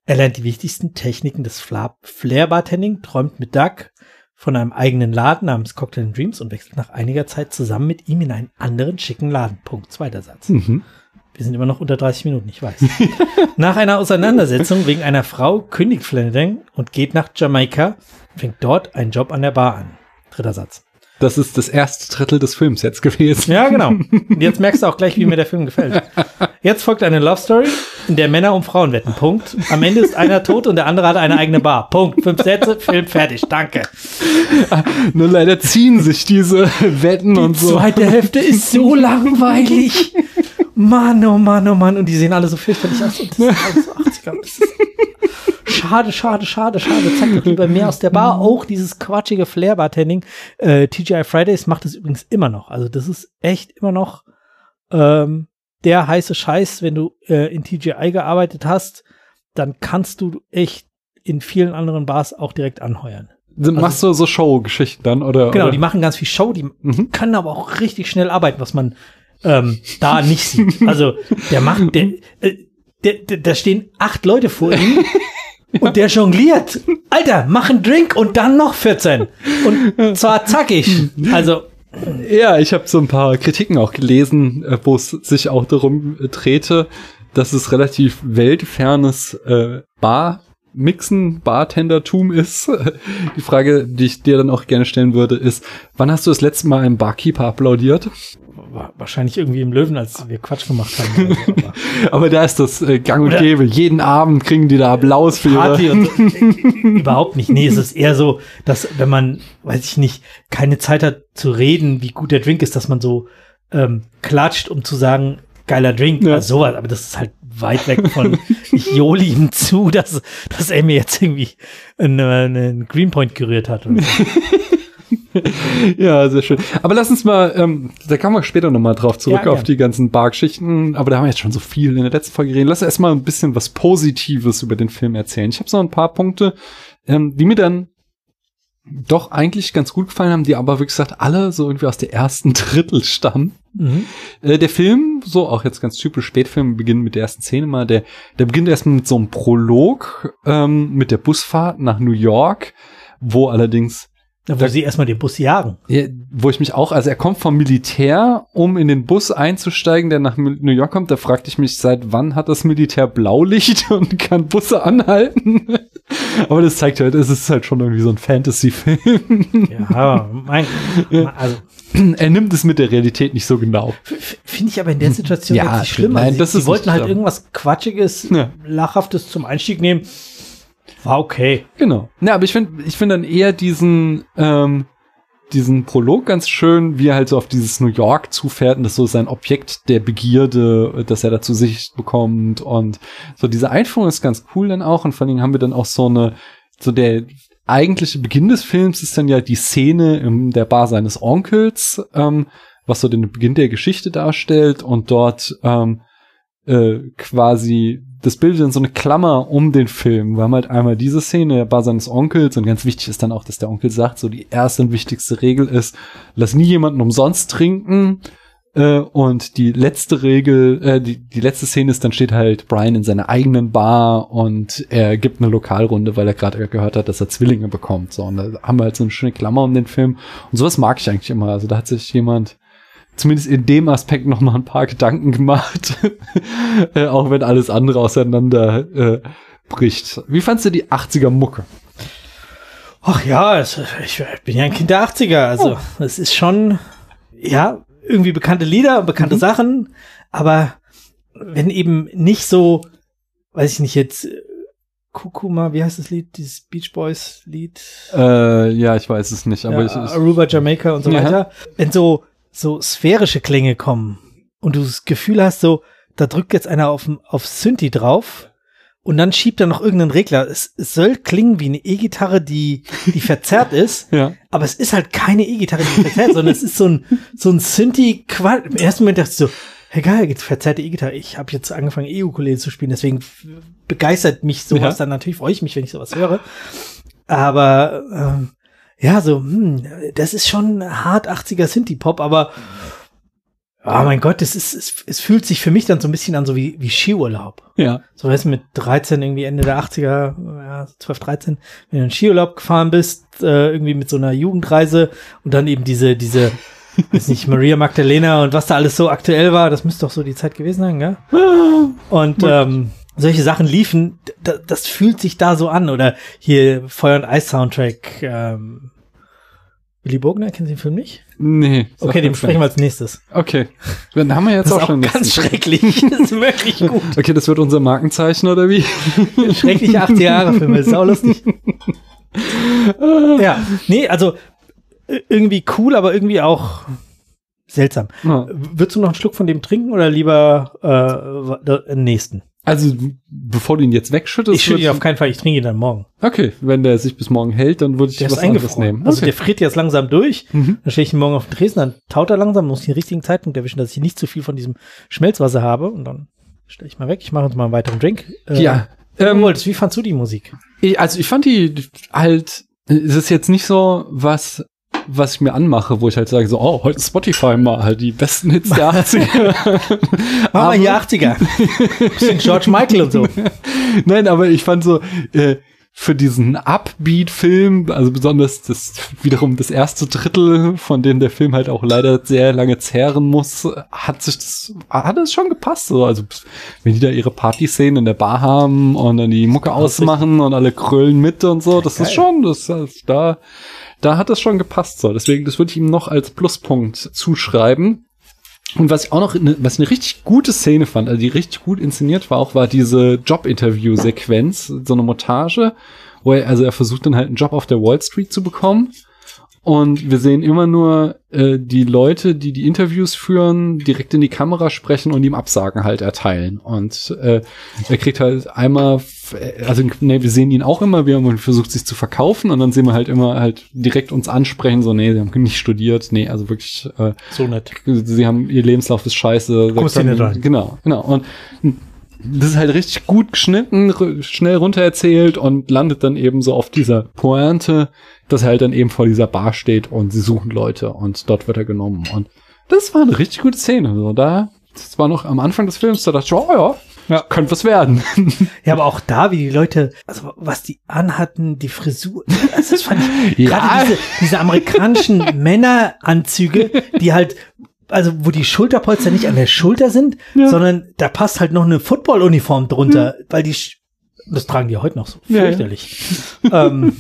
Speaker 1: Er lernt die wichtigsten Techniken des Fla- Flair-Bartending, träumt mit Doug von einem eigenen Laden namens Cocktail and Dreams und wechselt nach einiger Zeit zusammen mit ihm in einen anderen schicken Laden. Punkt, zweiter Satz.
Speaker 2: Mhm.
Speaker 1: Wir sind immer noch unter 30 Minuten, ich weiß. nach einer Auseinandersetzung wegen einer Frau kündigt Flanagan und geht nach Jamaika, fängt dort einen Job an der Bar an. Dritter Satz.
Speaker 2: Das ist das erste Drittel des Films jetzt gewesen.
Speaker 1: Ja, genau. Und jetzt merkst du auch gleich, wie mir der Film gefällt. Jetzt folgt eine Love Story, in der Männer um Frauen wetten. Punkt. Am Ende ist einer tot und der andere hat eine eigene Bar. Punkt. Fünf Sätze, Film fertig. Danke.
Speaker 2: Nur leider ziehen sich diese Wetten
Speaker 1: Die
Speaker 2: und so.
Speaker 1: zweite Hälfte ist so langweilig. Mann, oh Mann, oh Mann. Und die sehen alle so fürchterlich aus. Und das ist alles so 80er. Das ist schade, schade, schade, schade. Zeig doch lieber mehr aus der Bar. Auch dieses quatschige Flair-Bartending. Äh, TGI Fridays macht es übrigens immer noch. Also das ist echt immer noch ähm, der heiße Scheiß. Wenn du äh, in TGI gearbeitet hast, dann kannst du echt in vielen anderen Bars auch direkt anheuern.
Speaker 2: Machst du so Show-Geschichten dann, oder?
Speaker 1: Genau,
Speaker 2: oder?
Speaker 1: die machen ganz viel Show, die
Speaker 2: Mhm.
Speaker 1: können aber auch richtig schnell arbeiten, was man ähm, da nicht sieht. Also der macht, der, äh, der, der, da stehen acht Leute vor ihm und der jongliert. Alter, mach einen Drink und dann noch 14. Und zwar zackig. Also,
Speaker 2: Ja, ich habe so ein paar Kritiken auch gelesen, äh, wo es sich auch darum äh, drehte, dass es relativ weltfernes äh, Bar-Mixen, Bartendertum ist. Die Frage, die ich dir dann auch gerne stellen würde, ist, wann hast du das letzte Mal einem Barkeeper applaudiert?
Speaker 1: Wa- wahrscheinlich irgendwie im Löwen, als wir Quatsch gemacht haben. oder so, aber
Speaker 2: Aber da ist das äh, gang und
Speaker 1: Oder-
Speaker 2: gäbe. Jeden Abend kriegen die da Applaus für ihre...
Speaker 1: Party und so. Überhaupt nicht. Nee, es ist eher so, dass wenn man, weiß ich nicht, keine Zeit hat zu reden, wie gut der Drink ist, dass man so ähm, klatscht, um zu sagen, geiler Drink,
Speaker 2: Ja.
Speaker 1: also sowas. Aber das ist halt weit weg von, ich jole ihm zu, dass, dass er mir jetzt irgendwie einen, einen Greenpoint gerührt hat. Oder so.
Speaker 2: Ja, sehr schön. Aber lass uns mal, ähm, da kommen wir später nochmal drauf zurück
Speaker 1: Ja,
Speaker 2: auf die ganzen Bargeschichten. Aber da haben wir jetzt schon so viel in der letzten Folge geredet. Lass erst mal ein bisschen was Positives über den Film erzählen. Ich habe so ein paar Punkte, ähm, die mir dann doch eigentlich ganz gut gefallen haben, die aber, wie gesagt, alle so irgendwie aus der ersten Drittel stammen.
Speaker 1: Mhm.
Speaker 2: Äh, der Film, so auch jetzt ganz typisch Spätfilm, beginnt mit der ersten Szene mal, der, der beginnt erstmal mit so einem Prolog ähm, mit der Busfahrt nach New York, wo allerdings
Speaker 1: Da, wo sie erstmal den Bus jagen.
Speaker 2: ja, wo ich mich auch, also er kommt vom Militär, um in den Bus einzusteigen, der nach New York kommt. Da fragte ich mich, seit wann hat das Militär Blaulicht und kann Busse anhalten? Aber das zeigt halt, es ist halt schon irgendwie so ein Fantasy-Film.
Speaker 1: Ja, aber mein, also
Speaker 2: er nimmt es mit der Realität nicht so genau.
Speaker 1: finde ich aber in der Situation
Speaker 2: Ja,
Speaker 1: nicht schlimm.
Speaker 2: nein,
Speaker 1: Also
Speaker 2: das
Speaker 1: sie,
Speaker 2: ist
Speaker 1: sie wollten halt
Speaker 2: schlimm.
Speaker 1: irgendwas Quatschiges,
Speaker 2: Ja.
Speaker 1: Lachhaftes zum Einstieg nehmen. War okay.
Speaker 2: Genau. Ja, aber ich finde, ich finde dann eher diesen, ähm, diesen Prolog ganz schön, wie er halt so auf dieses New York zufährt und das so sein Objekt der Begierde, das er da zu Sicht bekommt und so diese Einführung ist ganz cool dann auch und vor allen Dingen haben wir dann auch so eine, so der eigentliche Beginn des Films ist dann ja die Szene in der Bar seines Onkels, ähm, was so den Beginn der Geschichte darstellt und dort ähm, äh, quasi das bildet dann so eine Klammer um den Film. Wir haben halt einmal diese Szene der Bar seines Onkels und ganz wichtig ist dann auch, dass der Onkel sagt, so die erste und wichtigste Regel ist, lass nie jemanden umsonst trinken. Äh, und die letzte Regel, äh, die, die letzte Szene ist, dann steht halt Brian in seiner eigenen Bar und er gibt eine Lokalrunde, weil er gerade gehört hat, dass er Zwillinge bekommt. So, und da haben wir halt so eine schöne Klammer um den Film. Und sowas mag ich eigentlich immer. Also da hat sich jemand zumindest in dem Aspekt noch mal ein paar Gedanken gemacht, äh, auch wenn alles andere auseinander äh, bricht. Wie fandst du die 80er Mucke?
Speaker 1: Ach ja, es, ich bin ja ein Kind der 80er, also
Speaker 2: Oh.
Speaker 1: es ist schon, ja, irgendwie bekannte Lieder, bekannte
Speaker 2: Mhm.
Speaker 1: Sachen, aber wenn eben nicht so, weiß ich nicht jetzt, äh, Kukuma, wie heißt das Lied, dieses Beach Boys Lied?
Speaker 2: Äh, ja, ich weiß es nicht, aber
Speaker 1: ja,
Speaker 2: ich, ich
Speaker 1: Aruba, Jamaica und so
Speaker 2: Ja.
Speaker 1: weiter. Wenn so, so sphärische Klänge kommen und du das Gefühl hast, so, da drückt jetzt einer auf, auf Synthi drauf und dann schiebt er noch irgendeinen Regler. Es, es soll klingen wie eine E-Gitarre, die, die verzerrt ist,
Speaker 2: Ja.
Speaker 1: aber es ist halt keine E-Gitarre, die verzerrt, sondern es ist so ein, so ein Synthi Quatsch. Im ersten Moment dachte ich so, hey geil, jetzt verzerrte E-Gitarre. Ich habe jetzt angefangen, E-Ukulele zu spielen, deswegen begeistert mich sowas
Speaker 2: Ja.
Speaker 1: dann natürlich, freue ich mich, wenn ich sowas höre. Aber ähm, ja, so, hm, das ist schon hart 80er Synthie-Pop, aber oh mein Gott, es ist, es, es fühlt sich für mich dann so ein bisschen an, so wie, wie Skiurlaub.
Speaker 2: Ja.
Speaker 1: So weißt du, mit 13, irgendwie Ende der 80er, ja, 12, 13, wenn du in Skiurlaub gefahren bist, äh, irgendwie mit so einer Jugendreise und dann eben diese, diese, weiß nicht, Maria Magdalena und was da alles so aktuell war, das müsste doch so die Zeit gewesen sein, gell? Und ähm, solche Sachen liefen, d- das fühlt sich da so an. Oder hier Feuer und Eis Soundtrack, ähm, Willy Bogner, kennen Sie den Film nicht?
Speaker 2: Nee.
Speaker 1: Okay, den sprechen wir als nächstes.
Speaker 2: Okay. Dann haben wir jetzt
Speaker 1: Das ist
Speaker 2: auch
Speaker 1: auch
Speaker 2: schon
Speaker 1: ganz schrecklich. Das ist wirklich gut.
Speaker 2: Okay, das wird unser Markenzeichen oder wie?
Speaker 1: Schreckliche 80er Jahre Filme, sau lustig. ja, nee, also äh, irgendwie cool, aber irgendwie auch seltsam.
Speaker 2: Ja.
Speaker 1: Würdest du noch einen Schluck von dem trinken oder lieber äh, den nächsten?
Speaker 2: Also, bevor du ihn jetzt wegschüttest.
Speaker 1: Ich schütte ihn auf keinen Fall, ich trinke ihn dann morgen.
Speaker 2: Okay, wenn der sich bis morgen hält, dann würde ich
Speaker 1: Der
Speaker 2: was anderes
Speaker 1: eingefroren.
Speaker 2: nehmen.
Speaker 1: Also
Speaker 2: okay.
Speaker 1: der friert jetzt langsam durch.
Speaker 2: Mhm.
Speaker 1: Dann stelle ich ihn morgen auf den Tresen, dann taut er langsam, muss ich den richtigen Zeitpunkt erwischen, dass ich nicht zu viel von diesem Schmelzwasser habe. Und dann stelle ich mal weg. Ich mache uns mal einen weiteren Drink. Äh,
Speaker 2: ja.
Speaker 1: Ähm, wolltest, wie fandst du die Musik?
Speaker 2: ich, also ich fand die halt, es ist jetzt nicht so was, was ich mir anmache, wo ich halt sage so, oh, heute Spotify mal halt die besten Hits der 80er.
Speaker 1: Mach mal
Speaker 2: Aber-
Speaker 1: hier 80er. Bisschen George Michael und so.
Speaker 2: Nein, aber ich fand so, äh, für diesen Upbeat-Film, also besonders das wiederum das erste Drittel, von dem der Film halt auch leider sehr lange zehren muss, hat sich das, hat es schon gepasst. So. Also wenn die da ihre Partyszenen in der Bar haben und dann die Mucke ausmachen und alle krölen mit und so, das ist
Speaker 1: Geil.
Speaker 2: schon, das also da, da hat es schon gepasst. So. Deswegen, das würde ich ihm noch als Pluspunkt zuschreiben. Und was ich auch noch, ne, was eine richtig gute Szene fand, also die richtig gut inszeniert war auch, war diese Job-Interview-Sequenz, so eine Montage, wo er, also er versucht dann halt einen Job auf der Wall Street zu bekommen. Und wir sehen immer nur äh, die Leute, die die Interviews führen, direkt in die Kamera sprechen und ihm Absagen halt erteilen. Und äh, er kriegt halt einmal, also ne, wir sehen ihn auch immer, wie er versucht sich zu verkaufen und dann sehen wir halt immer halt direkt uns ansprechen, so nee, sie haben nicht studiert, nee, also wirklich äh,
Speaker 1: So nett.
Speaker 2: sie haben ihr Lebenslauf ist scheiße.
Speaker 1: Kommst du nicht rein.
Speaker 2: Genau, genau. Und das ist halt richtig gut geschnitten, schnell runtererzählt und landet dann eben so auf dieser Pointe, dass er halt dann eben vor dieser Bar steht und sie suchen Leute und dort wird er genommen. Und das war eine richtig gute Szene. So, da, das war noch am Anfang des Films, da dachte ich, oh ja,
Speaker 1: Ja.
Speaker 2: könnte was werden.
Speaker 1: Ja, aber auch da, wie die Leute, also was die anhatten, die Frisur, also das fand ich,
Speaker 2: Ja.
Speaker 1: gerade diese, diese amerikanischen Männeranzüge, die halt, also wo die Schulterpolster nicht an der Schulter sind,
Speaker 2: Ja.
Speaker 1: sondern da passt halt noch eine Football-Uniform drunter, weil die, sch- das tragen die heute noch so
Speaker 2: Ja, ja.
Speaker 1: fürchterlich. ähm,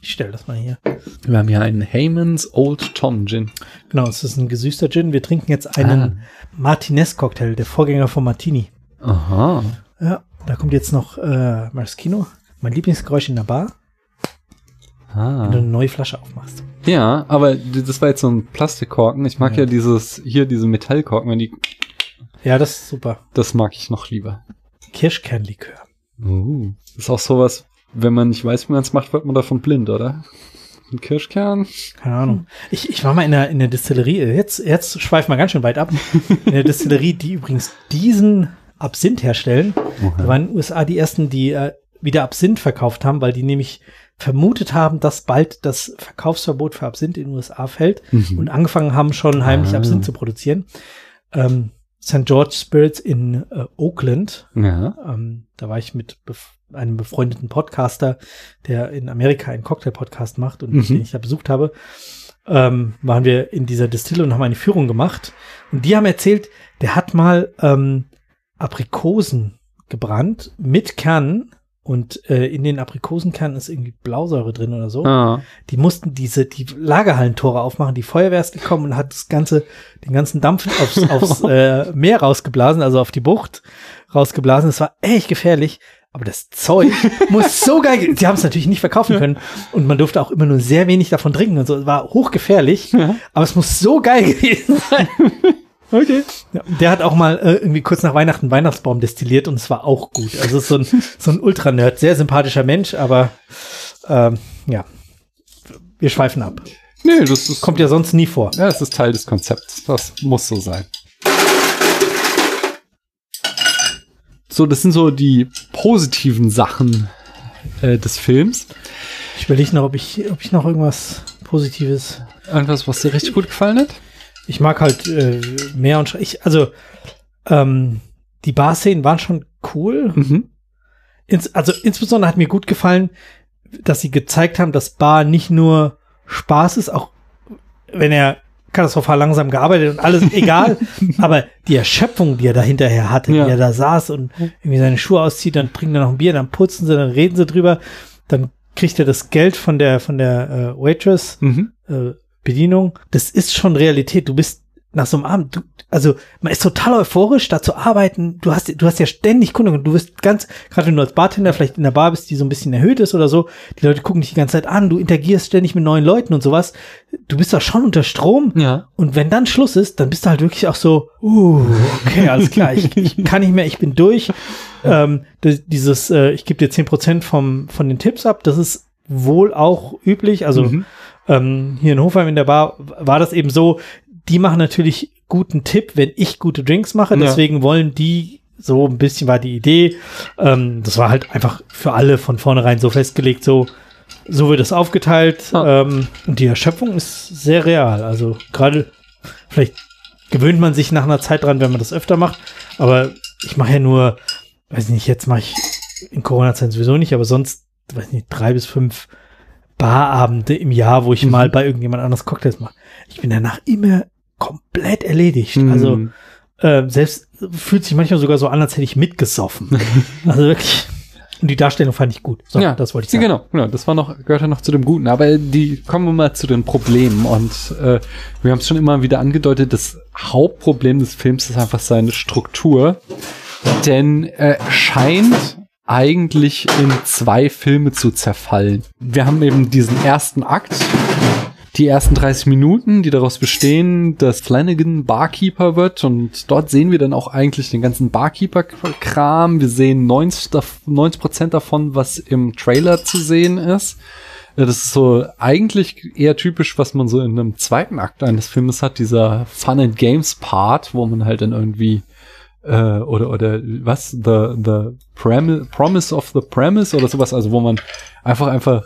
Speaker 1: ich stelle das mal hier.
Speaker 2: Wir haben hier einen Haymans Old Tom Gin.
Speaker 1: Genau, es ist ein gesüßter Gin. Wir trinken jetzt einen Martinez-Cocktail, der Vorgänger von Martini.
Speaker 2: Aha.
Speaker 1: Ja, da kommt jetzt noch äh, Maraschino, mein Lieblingsgeräusch in der Bar,
Speaker 2: Ah.
Speaker 1: wenn du eine neue Flasche aufmachst.
Speaker 2: Ja, aber das war jetzt so ein Plastikkorken. Ich mag ja,
Speaker 1: Ja.
Speaker 2: dieses, hier diese Metallkorken, wenn die,
Speaker 1: Ja, das ist super.
Speaker 2: das mag ich noch lieber.
Speaker 1: Kirschkernlikör.
Speaker 2: Uh. Das ist auch sowas, wenn man nicht weiß, wie man es macht, wird man davon blind, oder? Ein Kirschkern?
Speaker 1: Keine Ahnung. Ich, ich war mal in der, in der Distillerie, jetzt, jetzt schweifen wir ganz schön weit ab. In der Distillerie, die übrigens diesen Absinth herstellen. Da waren in den USA die ersten, die äh, wieder Absinth verkauft haben, weil die nämlich vermutet haben, dass bald das Verkaufsverbot für Absinth in den USA fällt
Speaker 2: Mhm.
Speaker 1: und angefangen haben, schon heimlich
Speaker 2: Ah.
Speaker 1: Absinth zu produzieren. Ähm, St. George Spirits in äh, Oakland,
Speaker 2: Ja.
Speaker 1: ähm, da war ich mit bef einem befreundeten Podcaster, der in Amerika einen Cocktail-Podcast macht und
Speaker 2: Mhm.
Speaker 1: den ich da besucht habe, ähm, waren wir in dieser Distille und haben eine Führung gemacht. Und die haben erzählt, der hat mal ähm, Aprikosen gebrannt mit Kernen und äh, in den Aprikosenkernen ist irgendwie Blausäure drin oder so.
Speaker 2: Ah.
Speaker 1: Die mussten diese die Lagerhallentore aufmachen. Die Feuerwehr ist gekommen und hat das ganze den ganzen Dampf aufs, aufs äh, Meer rausgeblasen, also auf die Bucht rausgeblasen. Es war echt gefährlich. Aber das Zeug muss so geil. ge- Sie haben es natürlich nicht verkaufen können und man durfte auch immer nur sehr wenig davon trinken und so. Es war hochgefährlich,
Speaker 2: Ja.
Speaker 1: aber es muss so geil gewesen sein.
Speaker 2: Okay.
Speaker 1: Ja, der hat auch mal äh, irgendwie kurz nach Weihnachten Weihnachtsbaum destilliert und es war auch gut. Also es ist so ein, so ein Ultra-Nerd, sehr sympathischer Mensch, aber ähm, ja, wir schweifen ab.
Speaker 2: Nee, das ist,
Speaker 1: Kommt ja sonst nie vor.
Speaker 2: ja, das ist Teil des Konzepts. Das muss so sein. So, das sind so die positiven Sachen äh, des Films.
Speaker 1: Ich überlege noch, ob ich, ob ich noch irgendwas Positives.
Speaker 2: Irgendwas, was dir richtig gut gefallen hat?
Speaker 1: Ich mag halt äh, mehr und ich, also ähm, die Bar-Szenen waren schon cool.
Speaker 2: Mhm.
Speaker 1: Ins, also insbesondere hat mir gut gefallen, dass sie gezeigt haben, dass Bar nicht nur Spaß ist, auch wenn er katastrophal langsam gearbeitet und alles egal, aber die Erschöpfung, die er da hinterher hatte,
Speaker 2: Ja.
Speaker 1: wie er da saß und irgendwie seine Schuhe auszieht, dann trinken er noch ein Bier, dann putzen sie, dann reden sie drüber, dann kriegt er das Geld von der von der äh, Waitress
Speaker 2: Mhm.
Speaker 1: äh, Bedienung. Das ist schon Realität. Du bist nach so einem Abend, du, also man ist total euphorisch, da zu arbeiten. Du hast, du hast ja ständig Kunden und du wirst ganz, gerade wenn du als Bartender vielleicht in der Bar bist, die so ein bisschen erhöht ist oder so, die Leute gucken dich die ganze Zeit an, du interagierst ständig mit neuen Leuten und sowas. Du bist da schon unter Strom.
Speaker 2: Ja.
Speaker 1: Und wenn dann Schluss ist, dann bist du halt wirklich auch so, uh, okay, alles klar, ich, ich kann nicht mehr, ich bin durch. Ähm, dieses, äh, ich gebe dir 10% vom, von den Tipps ab, das ist wohl auch üblich. Also
Speaker 2: Mhm.
Speaker 1: Ähm, hier in Hofheim in der Bar war das eben so, die machen natürlich guten Tipp, wenn ich gute Drinks mache.
Speaker 2: Ja.
Speaker 1: Deswegen wollen die, so ein bisschen war die Idee, ähm, das war halt einfach für alle von vornherein so festgelegt, so, so wird es aufgeteilt.
Speaker 2: Ah.
Speaker 1: Ähm, und die Erschöpfung ist sehr real. Also gerade, vielleicht gewöhnt man sich nach einer Zeit dran, wenn man das öfter macht. Aber ich mache ja nur, weiß nicht, jetzt mache ich in Corona-Zeiten sowieso nicht, aber sonst, weiß nicht, drei bis fünf Barabende im Jahr, wo ich
Speaker 2: Mhm.
Speaker 1: mal bei irgendjemand anders Cocktails mache. Ich bin danach immer komplett erledigt. Also
Speaker 2: Mhm.
Speaker 1: äh, selbst fühlt sich manchmal sogar so an, als hätte ich mitgesoffen. also wirklich. Und die Darstellung fand ich gut. So,
Speaker 2: ja,
Speaker 1: das wollte ich sagen.
Speaker 2: Genau, genau, das war noch, gehört ja noch zu dem Guten. Aber die kommen wir mal zu den Problemen. Und äh, wir haben es schon immer wieder angedeutet, das Hauptproblem des Films ist einfach seine Struktur. Denn er scheint eigentlich in zwei Filme zu zerfallen. Wir haben eben diesen ersten Akt, die ersten 30 Minuten, die daraus bestehen, dass Flanagan Barkeeper wird und dort sehen wir dann auch eigentlich den ganzen Barkeeper-Kram. Wir sehen 90 dav- 90 Prozent davon, was im Trailer zu sehen ist. Ja, Das ist so eigentlich eher typisch, was man so in einem zweiten Akt eines Filmes hat, dieser Fun and Games Part, wo man halt dann irgendwie äh, oder oder was the the Premi Promise of the Premise oder sowas, also wo man einfach einfach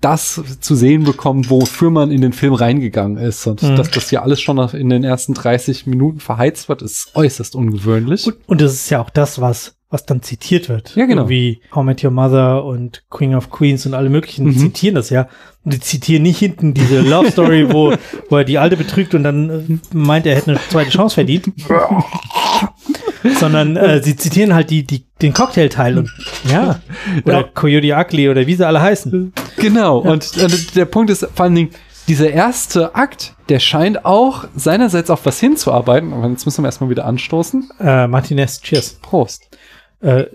Speaker 2: das zu sehen bekommt, wofür man in den Film reingegangen ist. Und
Speaker 1: Mhm.
Speaker 2: dass das hier alles schon in den ersten 30 Minuten verheizt wird, ist äußerst ungewöhnlich.
Speaker 1: Und, und das ist ja auch das, was, was dann zitiert wird.
Speaker 2: Ja, genau.
Speaker 1: Wie How Met Your Mother und Queen of Queens und alle möglichen
Speaker 2: Mhm.
Speaker 1: zitieren das ja. Und die zitieren nicht hinten diese Love Story, wo, wo er die Alte betrügt und dann äh, meint, er hätte eine zweite Chance verdient. Sondern äh, sie zitieren halt die, die, den Cocktailteil und ja. Oder
Speaker 2: Ja.
Speaker 1: Coyote Ugly oder wie sie alle heißen.
Speaker 2: Genau, und äh, der Punkt ist vor allen Dingen, dieser erste Akt, der scheint auch seinerseits auf was hinzuarbeiten. Aber jetzt müssen wir erstmal wieder anstoßen.
Speaker 1: Äh, Martinez, cheers.
Speaker 2: Prost.
Speaker 1: Äh,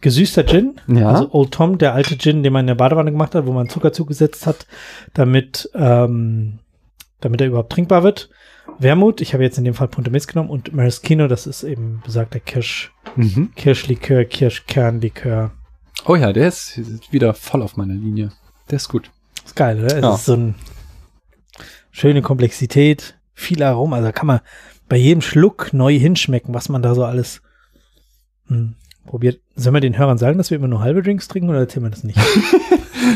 Speaker 1: gesüßter Gin.
Speaker 2: Ja.
Speaker 1: Also Old Tom, der alte Gin, den man in der Badewanne gemacht hat, wo man Zucker zugesetzt hat, damit, ähm, damit er überhaupt trinkbar wird. Wermut, ich habe jetzt in dem Fall Punto Mist genommen und Maraschino, das ist eben besagter Kirsch,
Speaker 2: Mhm.
Speaker 1: Kirschlikör, Kirschkernlikör.
Speaker 2: Oh ja, der ist wieder voll auf meiner Linie. Der ist gut.
Speaker 1: Ist geil, oder? Es
Speaker 2: Ja.
Speaker 1: ist so eine schöne Komplexität, viel Aroma, also da kann man bei jedem Schluck neu hinschmecken, was man da so alles hm, probiert. Sollen wir den Hörern sagen, dass wir immer nur halbe Drinks trinken oder erzählen wir das nicht?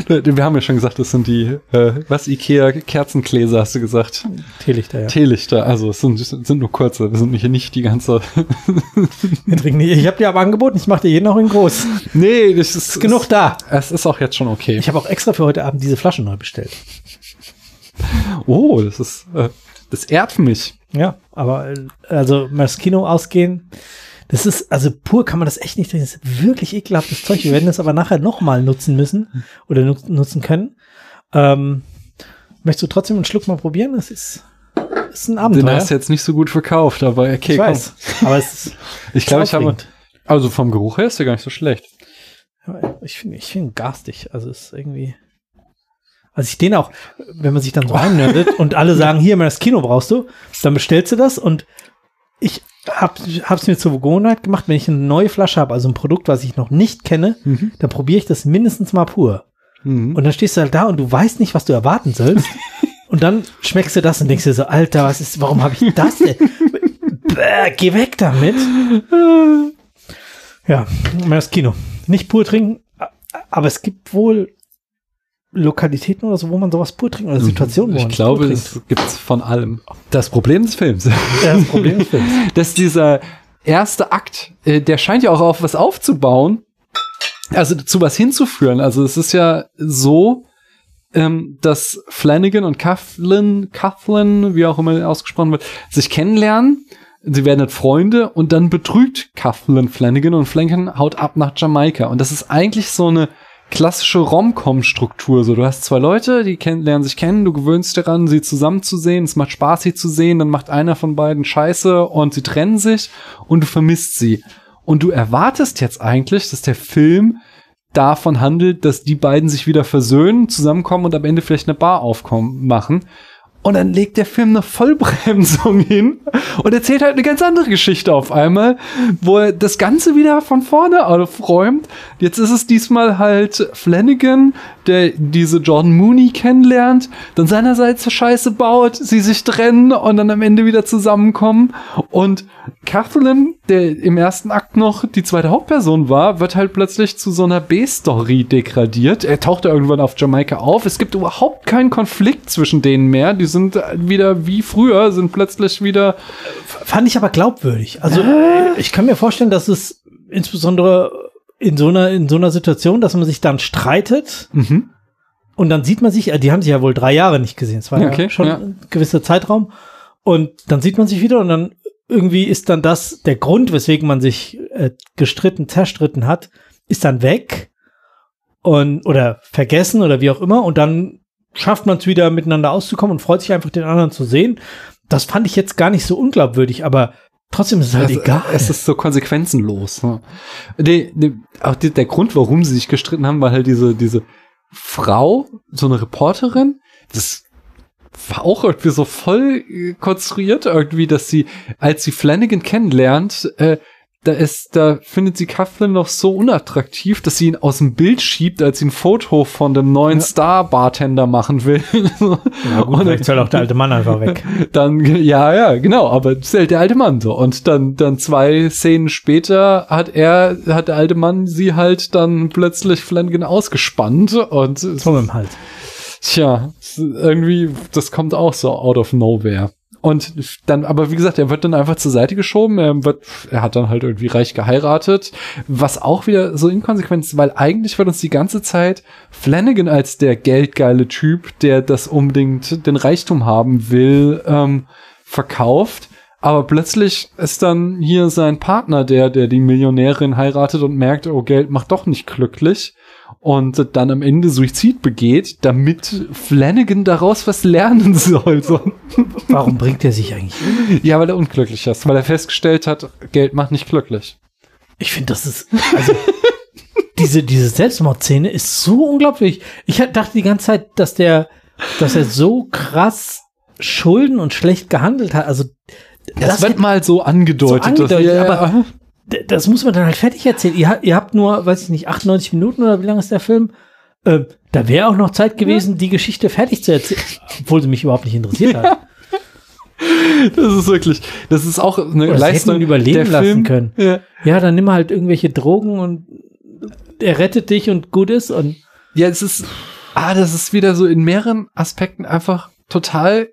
Speaker 2: Wir haben ja schon gesagt, das sind die, äh, was, Ikea Kerzengläser, hast du gesagt.
Speaker 1: Teelichter, ja.
Speaker 2: Teelichter, also es sind, sind nur kurze, wir sind hier nicht die ganze.
Speaker 1: Wir trinken nicht. Ich habe dir aber angeboten, ich mache dir jeden noch in groß.
Speaker 2: nee, das ist,
Speaker 1: Ist genug da.
Speaker 2: Es ist auch jetzt schon okay.
Speaker 1: Ich habe auch extra für heute Abend diese Flasche neu bestellt.
Speaker 2: oh, das ist, äh, das ehrt mich.
Speaker 1: Ja, aber äh, also Maskino ausgehen, das ist, also pur kann man das echt nicht trinken. Das ist wirklich ekelhaftes Zeug. Wir werden das aber nachher nochmal nutzen müssen oder nut nutzen können. Ähm, möchtest du trotzdem einen Schluck mal probieren? Das ist, ist ein
Speaker 2: Den
Speaker 1: Abenteuer.
Speaker 2: hast du jetzt nicht so gut verkauft, aber okay,
Speaker 1: ich
Speaker 2: komm.
Speaker 1: weiß, aber es ist
Speaker 2: Ich glaube, ich habe, also vom Geruch her ist der gar nicht so schlecht.
Speaker 1: Ich finde ich find ihn garstig. Also es ist irgendwie. Also ich den auch, wenn man sich dann so einnördet und alle sagen, hier, das Kino brauchst du, dann bestellst du das und ich hab, hab's mir zur Gewohnheit gemacht, wenn ich eine neue Flasche habe, also ein Produkt, was ich noch nicht kenne,
Speaker 2: Mhm.
Speaker 1: dann probiere ich das mindestens mal pur.
Speaker 2: Mhm.
Speaker 1: Und dann stehst du halt da und du weißt nicht, was du erwarten sollst. und dann schmeckst du das und denkst dir so, Alter, was ist, warum habe ich das denn? Bäh, geh weg damit. Ja, mal das Kino. Nicht pur trinken, aber es gibt wohl Lokalitäten oder so, wo man sowas pur trinkt oder Situationen, wo
Speaker 2: Ich
Speaker 1: man es
Speaker 2: glaube, es gibt's von allem. Das Problem des Films,
Speaker 1: Ja, das Problem des Films.
Speaker 2: dass dieser erste Akt, äh, der scheint ja auch auf was aufzubauen, also zu was hinzuführen. Also es ist ja so, ähm, dass Flanagan und Coughlin, Coughlin, wie auch immer ausgesprochen wird, sich kennenlernen. Sie werden halt Freunde und dann betrügt Coughlin Flanagan und Flanagan haut ab nach Jamaika. Und das ist eigentlich so eine klassische Rom-Com-Struktur. So, du hast zwei Leute, die lernen sich kennen, du gewöhnst daran, sie zusammen zu sehen. Es macht Spaß, sie zu sehen. Dann macht einer von beiden Scheiße und sie trennen sich und du vermisst sie. Und du erwartest jetzt eigentlich, dass der Film davon handelt, dass die beiden sich wieder versöhnen, zusammenkommen und am Ende vielleicht eine Bar aufkommen machen. Und dann legt der Film eine Vollbremsung hin und erzählt halt eine ganz andere Geschichte auf einmal, wo er das Ganze wieder von vorne aufräumt. Jetzt ist es diesmal halt Flanagan, der diese Jordan Mooney kennenlernt, dann seinerseits Scheiße baut, sie sich trennen und dann am Ende wieder zusammenkommen. Und Kathleen, der im ersten Akt noch die zweite Hauptperson war, wird halt plötzlich zu so einer B-Story degradiert. Er taucht irgendwann auf Jamaika auf. Es gibt überhaupt keinen Konflikt zwischen denen mehr. Die sind wieder wie früher, sind plötzlich wieder
Speaker 1: Fand ich aber glaubwürdig. Also ich kann mir vorstellen, dass es insbesondere in so einer, in so einer Situation, dass man sich dann streitet
Speaker 2: Mhm.
Speaker 1: und dann sieht man sich, äh, die haben sich ja wohl drei Jahre nicht gesehen. Es war ja
Speaker 2: Okay,
Speaker 1: schon
Speaker 2: ja.
Speaker 1: ein gewisser Zeitraum. Und dann sieht man sich wieder und dann irgendwie ist dann das der Grund, weswegen man sich äh, gestritten, zerstritten hat, ist dann weg und oder vergessen oder wie auch immer und dann schafft man es wieder miteinander auszukommen und freut sich einfach den anderen zu sehen. Das fand ich jetzt gar nicht so unglaubwürdig, aber trotzdem ist es halt
Speaker 2: Also,
Speaker 1: egal.
Speaker 2: Es ist so konsequenzenlos. Ne? Nee, nee, auch die, der Grund, warum sie sich gestritten haben, war halt diese, diese Frau, so eine Reporterin, das war auch irgendwie so voll konstruiert irgendwie, dass sie, als sie Flanagan kennenlernt, äh, da ist, da findet sie Coughlin noch so unattraktiv, dass sie ihn aus dem Bild schiebt, als sie ein Foto von dem neuen Star-Bartender machen will.
Speaker 1: Ja, gut, vielleicht soll auch der alte Mann einfach weg.
Speaker 2: dann, ja, ja, genau, aber halt der alte Mann so. Und dann, dann zwei Szenen später hat er, hat der alte Mann sie halt dann plötzlich Flanagan ausgespannt und,
Speaker 1: So im Hals.
Speaker 2: tja, irgendwie, das kommt auch so out of nowhere. Und dann, aber wie gesagt, er wird dann einfach zur Seite geschoben. Er wird, er hat dann halt irgendwie reich geheiratet, was auch wieder so inkonsequent ist, weil eigentlich wird uns die ganze Zeit Flanagan als der geldgeile Typ, der das unbedingt den Reichtum haben will, ähm, verkauft. Aber plötzlich ist dann hier sein Partner, der, der die Millionärin heiratet und merkt, oh, Geld macht doch nicht glücklich. Und dann am Ende Suizid begeht, damit Flanagan daraus was lernen soll. So.
Speaker 1: Warum bringt er sich eigentlich?
Speaker 2: Ja, weil er unglücklich ist, weil er festgestellt hat, Geld macht nicht glücklich.
Speaker 1: Ich finde, das ist, also, diese, diese Selbstmordszene ist so unglaublich. Ich dachte die ganze Zeit, dass der, dass er so krass Schulden und schlecht gehandelt hat. Also,
Speaker 2: Das, wird mal so angedeutet.
Speaker 1: So angedeutet,
Speaker 2: dass,
Speaker 1: aber- das muss man dann halt fertig erzählen. Ihr, habt- ihr habt nur, weiß ich nicht, 98 Minuten oder wie lang ist der Film? Ähm, da wäre auch noch Zeit gewesen, die Geschichte fertig zu erzählen, obwohl sie mich überhaupt nicht interessiert hat.
Speaker 2: das ist wirklich, das ist auch eine
Speaker 1: Oder
Speaker 2: Leistung.
Speaker 1: ihn überleben
Speaker 2: der
Speaker 1: lassen können.
Speaker 2: Ja.
Speaker 1: Ja, dann nimm halt irgendwelche Drogen und er rettet dich und gut ist und
Speaker 2: Ja, es ist, ah, das ist wieder so in mehreren Aspekten einfach total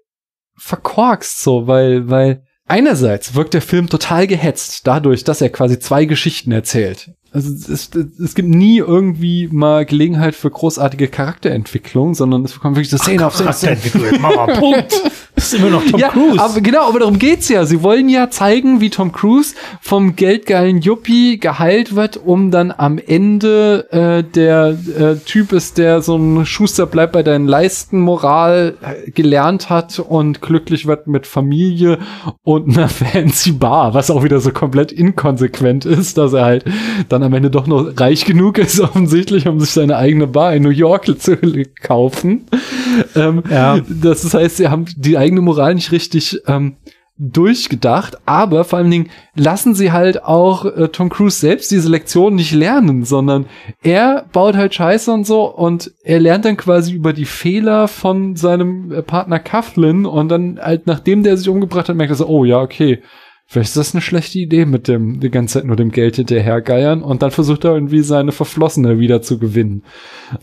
Speaker 2: verkorkst so, weil, weil einerseits wirkt der Film total gehetzt dadurch, dass er quasi zwei Geschichten erzählt. Also es, es, gibt nie irgendwie mal Gelegenheit für großartige Charakterentwicklung, sondern es bekommt wirklich so Szene auf Szene.
Speaker 1: Punkt. Ist immer noch Tom
Speaker 2: ja,
Speaker 1: Cruise.
Speaker 2: aber genau, aber darum geht's ja. Sie wollen ja zeigen, wie Tom Cruise vom geldgeilen Yuppie geheilt wird, um dann am Ende äh, der äh, Typ ist, der so ein Schuster bleibt bei deinen Leisten Moral äh, gelernt hat und glücklich wird mit Familie und einer fancy Bar, was auch wieder so komplett inkonsequent ist, dass er halt dann am Ende doch noch reich genug ist, offensichtlich, um sich seine eigene Bar in New York zu kaufen. Ähm,
Speaker 1: Ja.
Speaker 2: Das heißt, sie haben die eigene Moral nicht richtig ähm, durchgedacht, aber vor allen Dingen lassen sie halt auch äh, Tom Cruise selbst diese Lektion nicht lernen, sondern er baut halt Scheiße und so und er lernt dann quasi über die Fehler von seinem äh, Partner Coughlin und dann halt nachdem der sich umgebracht hat, merkt er so, oh ja, okay, vielleicht ist das eine schlechte Idee mit dem die ganze Zeit nur dem Geld hinterhergeiern und dann versucht er irgendwie seine Verflossene wieder zu gewinnen.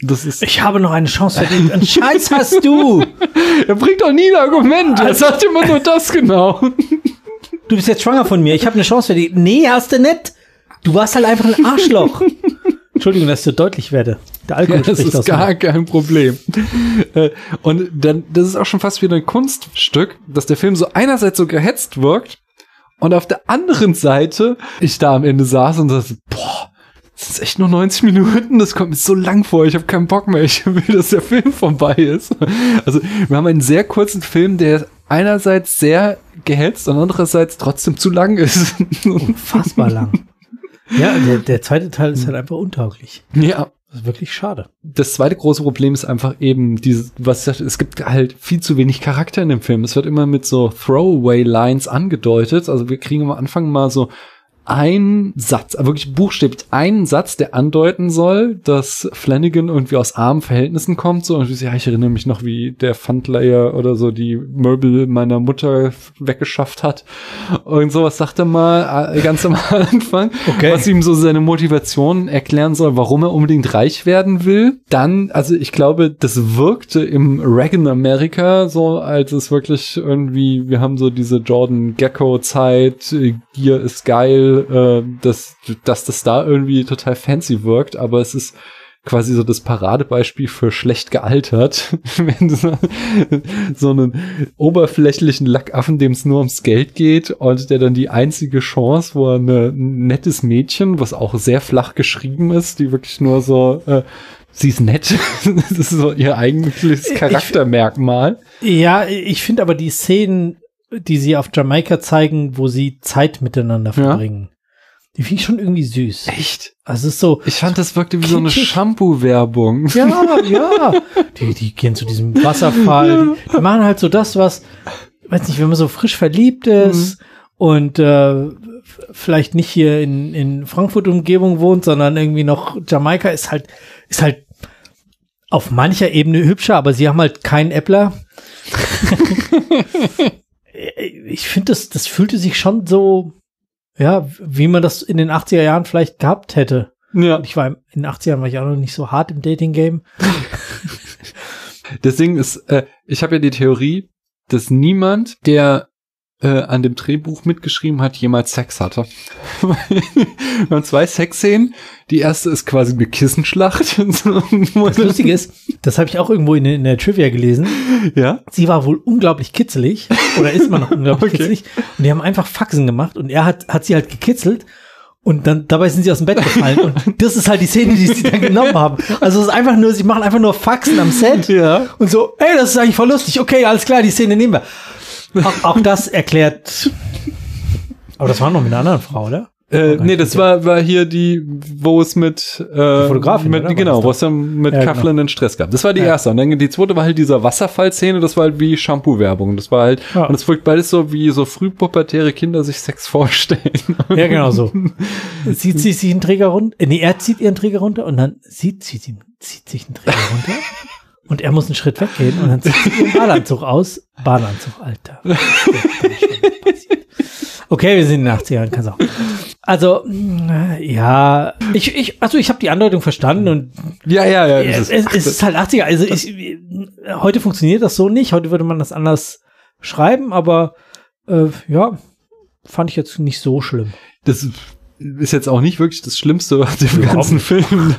Speaker 2: Das ist
Speaker 1: Ich habe noch eine Chance verdient. Einen Scheiß hast du.
Speaker 2: er bringt doch nie ein Argument. Er sagt immer nur das genau.
Speaker 1: Du bist jetzt schwanger von mir. Ich habe eine Chance verdient. Nee, hast du nicht. Du warst halt einfach ein Arschloch. Entschuldigung, dass ich so deutlich werde. Der Alkohol
Speaker 2: das
Speaker 1: spricht
Speaker 2: ist gar
Speaker 1: mir.
Speaker 2: kein Problem. Äh, und dann, das ist auch schon fast wieder ein Kunststück, dass der Film so einerseits so gehetzt wirkt und auf der anderen Seite ich da am Ende saß und dachte, boah, das ist echt nur 90 Minuten, das kommt mir so lang vor, ich habe keinen Bock mehr, ich will, dass der Film vorbei ist. Also wir haben einen sehr kurzen Film, der einerseits sehr gehetzt und andererseits trotzdem zu lang ist.
Speaker 1: Unfassbar lang. Ja, der, der zweite Teil ist halt einfach untauglich.
Speaker 2: ja,
Speaker 1: Das ist wirklich schade.
Speaker 2: das zweite große Problem ist einfach eben dieses, was ich sagte, es gibt halt viel zu wenig Charakter in dem Film. Es wird immer mit so Throwaway-Lines angedeutet. Also wir kriegen am Anfang mal so ein Satz, äh, wirklich buchstäblich einen Satz, der andeuten soll, dass Flanagan irgendwie aus armen Verhältnissen kommt. So, und ja, ich erinnere mich noch, wie der Pfandleiher oder so die Möbel meiner Mutter weggeschafft hat. Und sowas sagt er mal äh, ganz am Anfang,
Speaker 1: Okay.
Speaker 2: was ihm so seine Motivation erklären soll, warum er unbedingt reich werden will. Dann, also ich glaube, das wirkte im Reagan America so, als es wirklich irgendwie, wir haben so diese Jordan Gecko Zeit, äh, Gier ist geil, äh, dass, dass das da irgendwie total fancy wirkt, aber es ist quasi so das Paradebeispiel für schlecht gealtert, wenn du so, so einen oberflächlichen Lackaffen, dem es nur ums Geld geht und der dann die einzige Chance, wo er eine, ein nettes Mädchen, was auch sehr flach geschrieben ist, die wirklich nur so, äh, sie ist nett, das ist so ihr eigentliches
Speaker 1: Ich-
Speaker 2: Charaktermerkmal.
Speaker 1: Ja, ich finde aber die Szenen, die sie auf Jamaika zeigen, wo sie Zeit miteinander
Speaker 2: Ja.
Speaker 1: verbringen, die finde ich schon irgendwie süß.
Speaker 2: Echt?
Speaker 1: Also es ist so,
Speaker 2: Ich fand, das wirkte wie so eine. Shampoo-Werbung.
Speaker 1: ja, ja. Die, die gehen zu diesem Wasserfall. Die, die machen halt so das, was, weiß nicht, wenn man so frisch verliebt ist und äh, vielleicht nicht hier in, in Frankfurt-Umgebung wohnt, sondern irgendwie noch Jamaika ist halt, ist halt auf mancher Ebene hübscher, aber sie haben halt keinen Äppler. ich finde, das, das fühlte sich schon so, ja, wie man das in den 80er Jahren vielleicht gehabt hätte.
Speaker 2: Ja.
Speaker 1: Und ich war in den 80ern war ich auch noch nicht so hart im Dating-Game.
Speaker 2: Deswegen ist, äh, ich habe ja die Theorie, dass niemand, der äh, an dem Drehbuch mitgeschrieben hat, jemals Sex hatte. Wir haben zwei Sexszenen. Die erste ist quasi eine Kissenschlacht.
Speaker 1: Das Lustige ist, das habe ich auch irgendwo in, in der Trivia gelesen.
Speaker 2: ja.
Speaker 1: Sie war wohl unglaublich kitzelig oder ist immer noch unglaublich
Speaker 2: Okay.
Speaker 1: kitzelig. Und die haben einfach Faxen gemacht und er hat, hat sie halt gekitzelt. Und dann, dabei sind sie aus dem Bett gefallen. Und das ist halt die Szene, die sie dann genommen haben. Also es ist einfach nur, sie machen einfach nur Faxen am Set.
Speaker 2: Ja.
Speaker 1: Und so, ey, das ist eigentlich voll lustig. Okay, alles klar, die Szene nehmen wir. Auch, auch das erklärt. Aber das war noch mit einer anderen Frau, oder?
Speaker 2: Äh, nee, das war, war hier die, wo es mit, äh,
Speaker 1: Fotografin,
Speaker 2: mit
Speaker 1: oder?
Speaker 2: genau, wo es dann mit
Speaker 1: Ja, genau.
Speaker 2: Coughlin den Stress gab. Das war die
Speaker 1: Ja.
Speaker 2: erste. Und dann die zweite war halt dieser Wasserfallszene, das war halt wie Shampoo-Werbung. Das war halt,
Speaker 1: Ja.
Speaker 2: und es wirkt beides so, wie so frühpubertäre Kinder sich Sex vorstellen.
Speaker 1: Ja, genau so. Zieht sie sich einen Träger runter? Äh, Nee, er zieht ihren Träger runter und dann zieht, zieht, sie, zieht sich einen Träger runter und er muss einen Schritt weggehen und dann zieht sie ihren Badeanzug aus. Badeanzug, Alter. Okay, wir sind in den 80ern, kann's auch. Also, mh, ja, ich, ich, also ich habe die Andeutung verstanden und
Speaker 2: ja, ja, ja.
Speaker 1: es,
Speaker 2: ist-
Speaker 1: es ist halt 80er. Also ich, heute funktioniert das so nicht. Heute würde man das anders schreiben, aber äh, ja, fand ich jetzt nicht so schlimm.
Speaker 2: das ist jetzt auch nicht wirklich das Schlimmste an dem
Speaker 1: Überhaupt
Speaker 2: ganzen Film.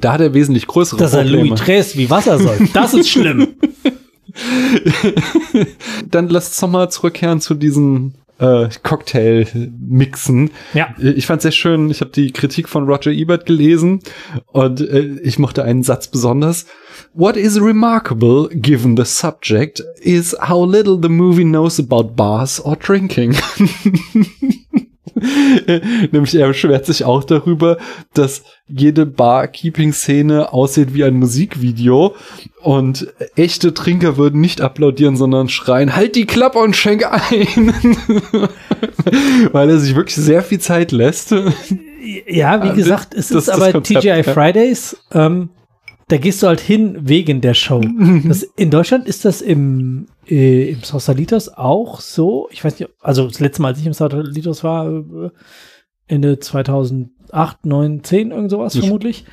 Speaker 2: Da hat er wesentlich größere
Speaker 1: Dass er
Speaker 2: Probleme.
Speaker 1: Louis Tres wie Wasser soll. Das ist schlimm.
Speaker 2: Dann lasst uns noch mal zurückkehren zu diesen äh, Cocktail-Mixen.
Speaker 1: Ja.
Speaker 2: Ich fand sehr schön, ich habe die Kritik von Roger Ebert gelesen und äh, ich mochte einen Satz besonders. What is remarkable, given the subject, is how little the movie knows about bars or drinking. Nämlich er beschwert sich auch darüber, dass jede Barkeeping-Szene aussieht wie ein Musikvideo und echte Trinker würden nicht applaudieren, sondern schreien, halt die Klappe und schenk ein. Weil er sich wirklich sehr viel Zeit lässt.
Speaker 1: Ja, wie
Speaker 2: Ah,
Speaker 1: gesagt, es
Speaker 2: das-
Speaker 1: ist
Speaker 2: das
Speaker 1: aber
Speaker 2: Konzept,
Speaker 1: TGI. Fridays. Ähm, da gehst du halt hin wegen der Show. Das, in Deutschland ist das im, äh, im Sausalitos auch so. Ich weiß nicht, also das letzte Mal, als ich im Sausalitos war, äh, Ende 2008, 9, 10, irgend sowas
Speaker 2: Ich-
Speaker 1: vermutlich.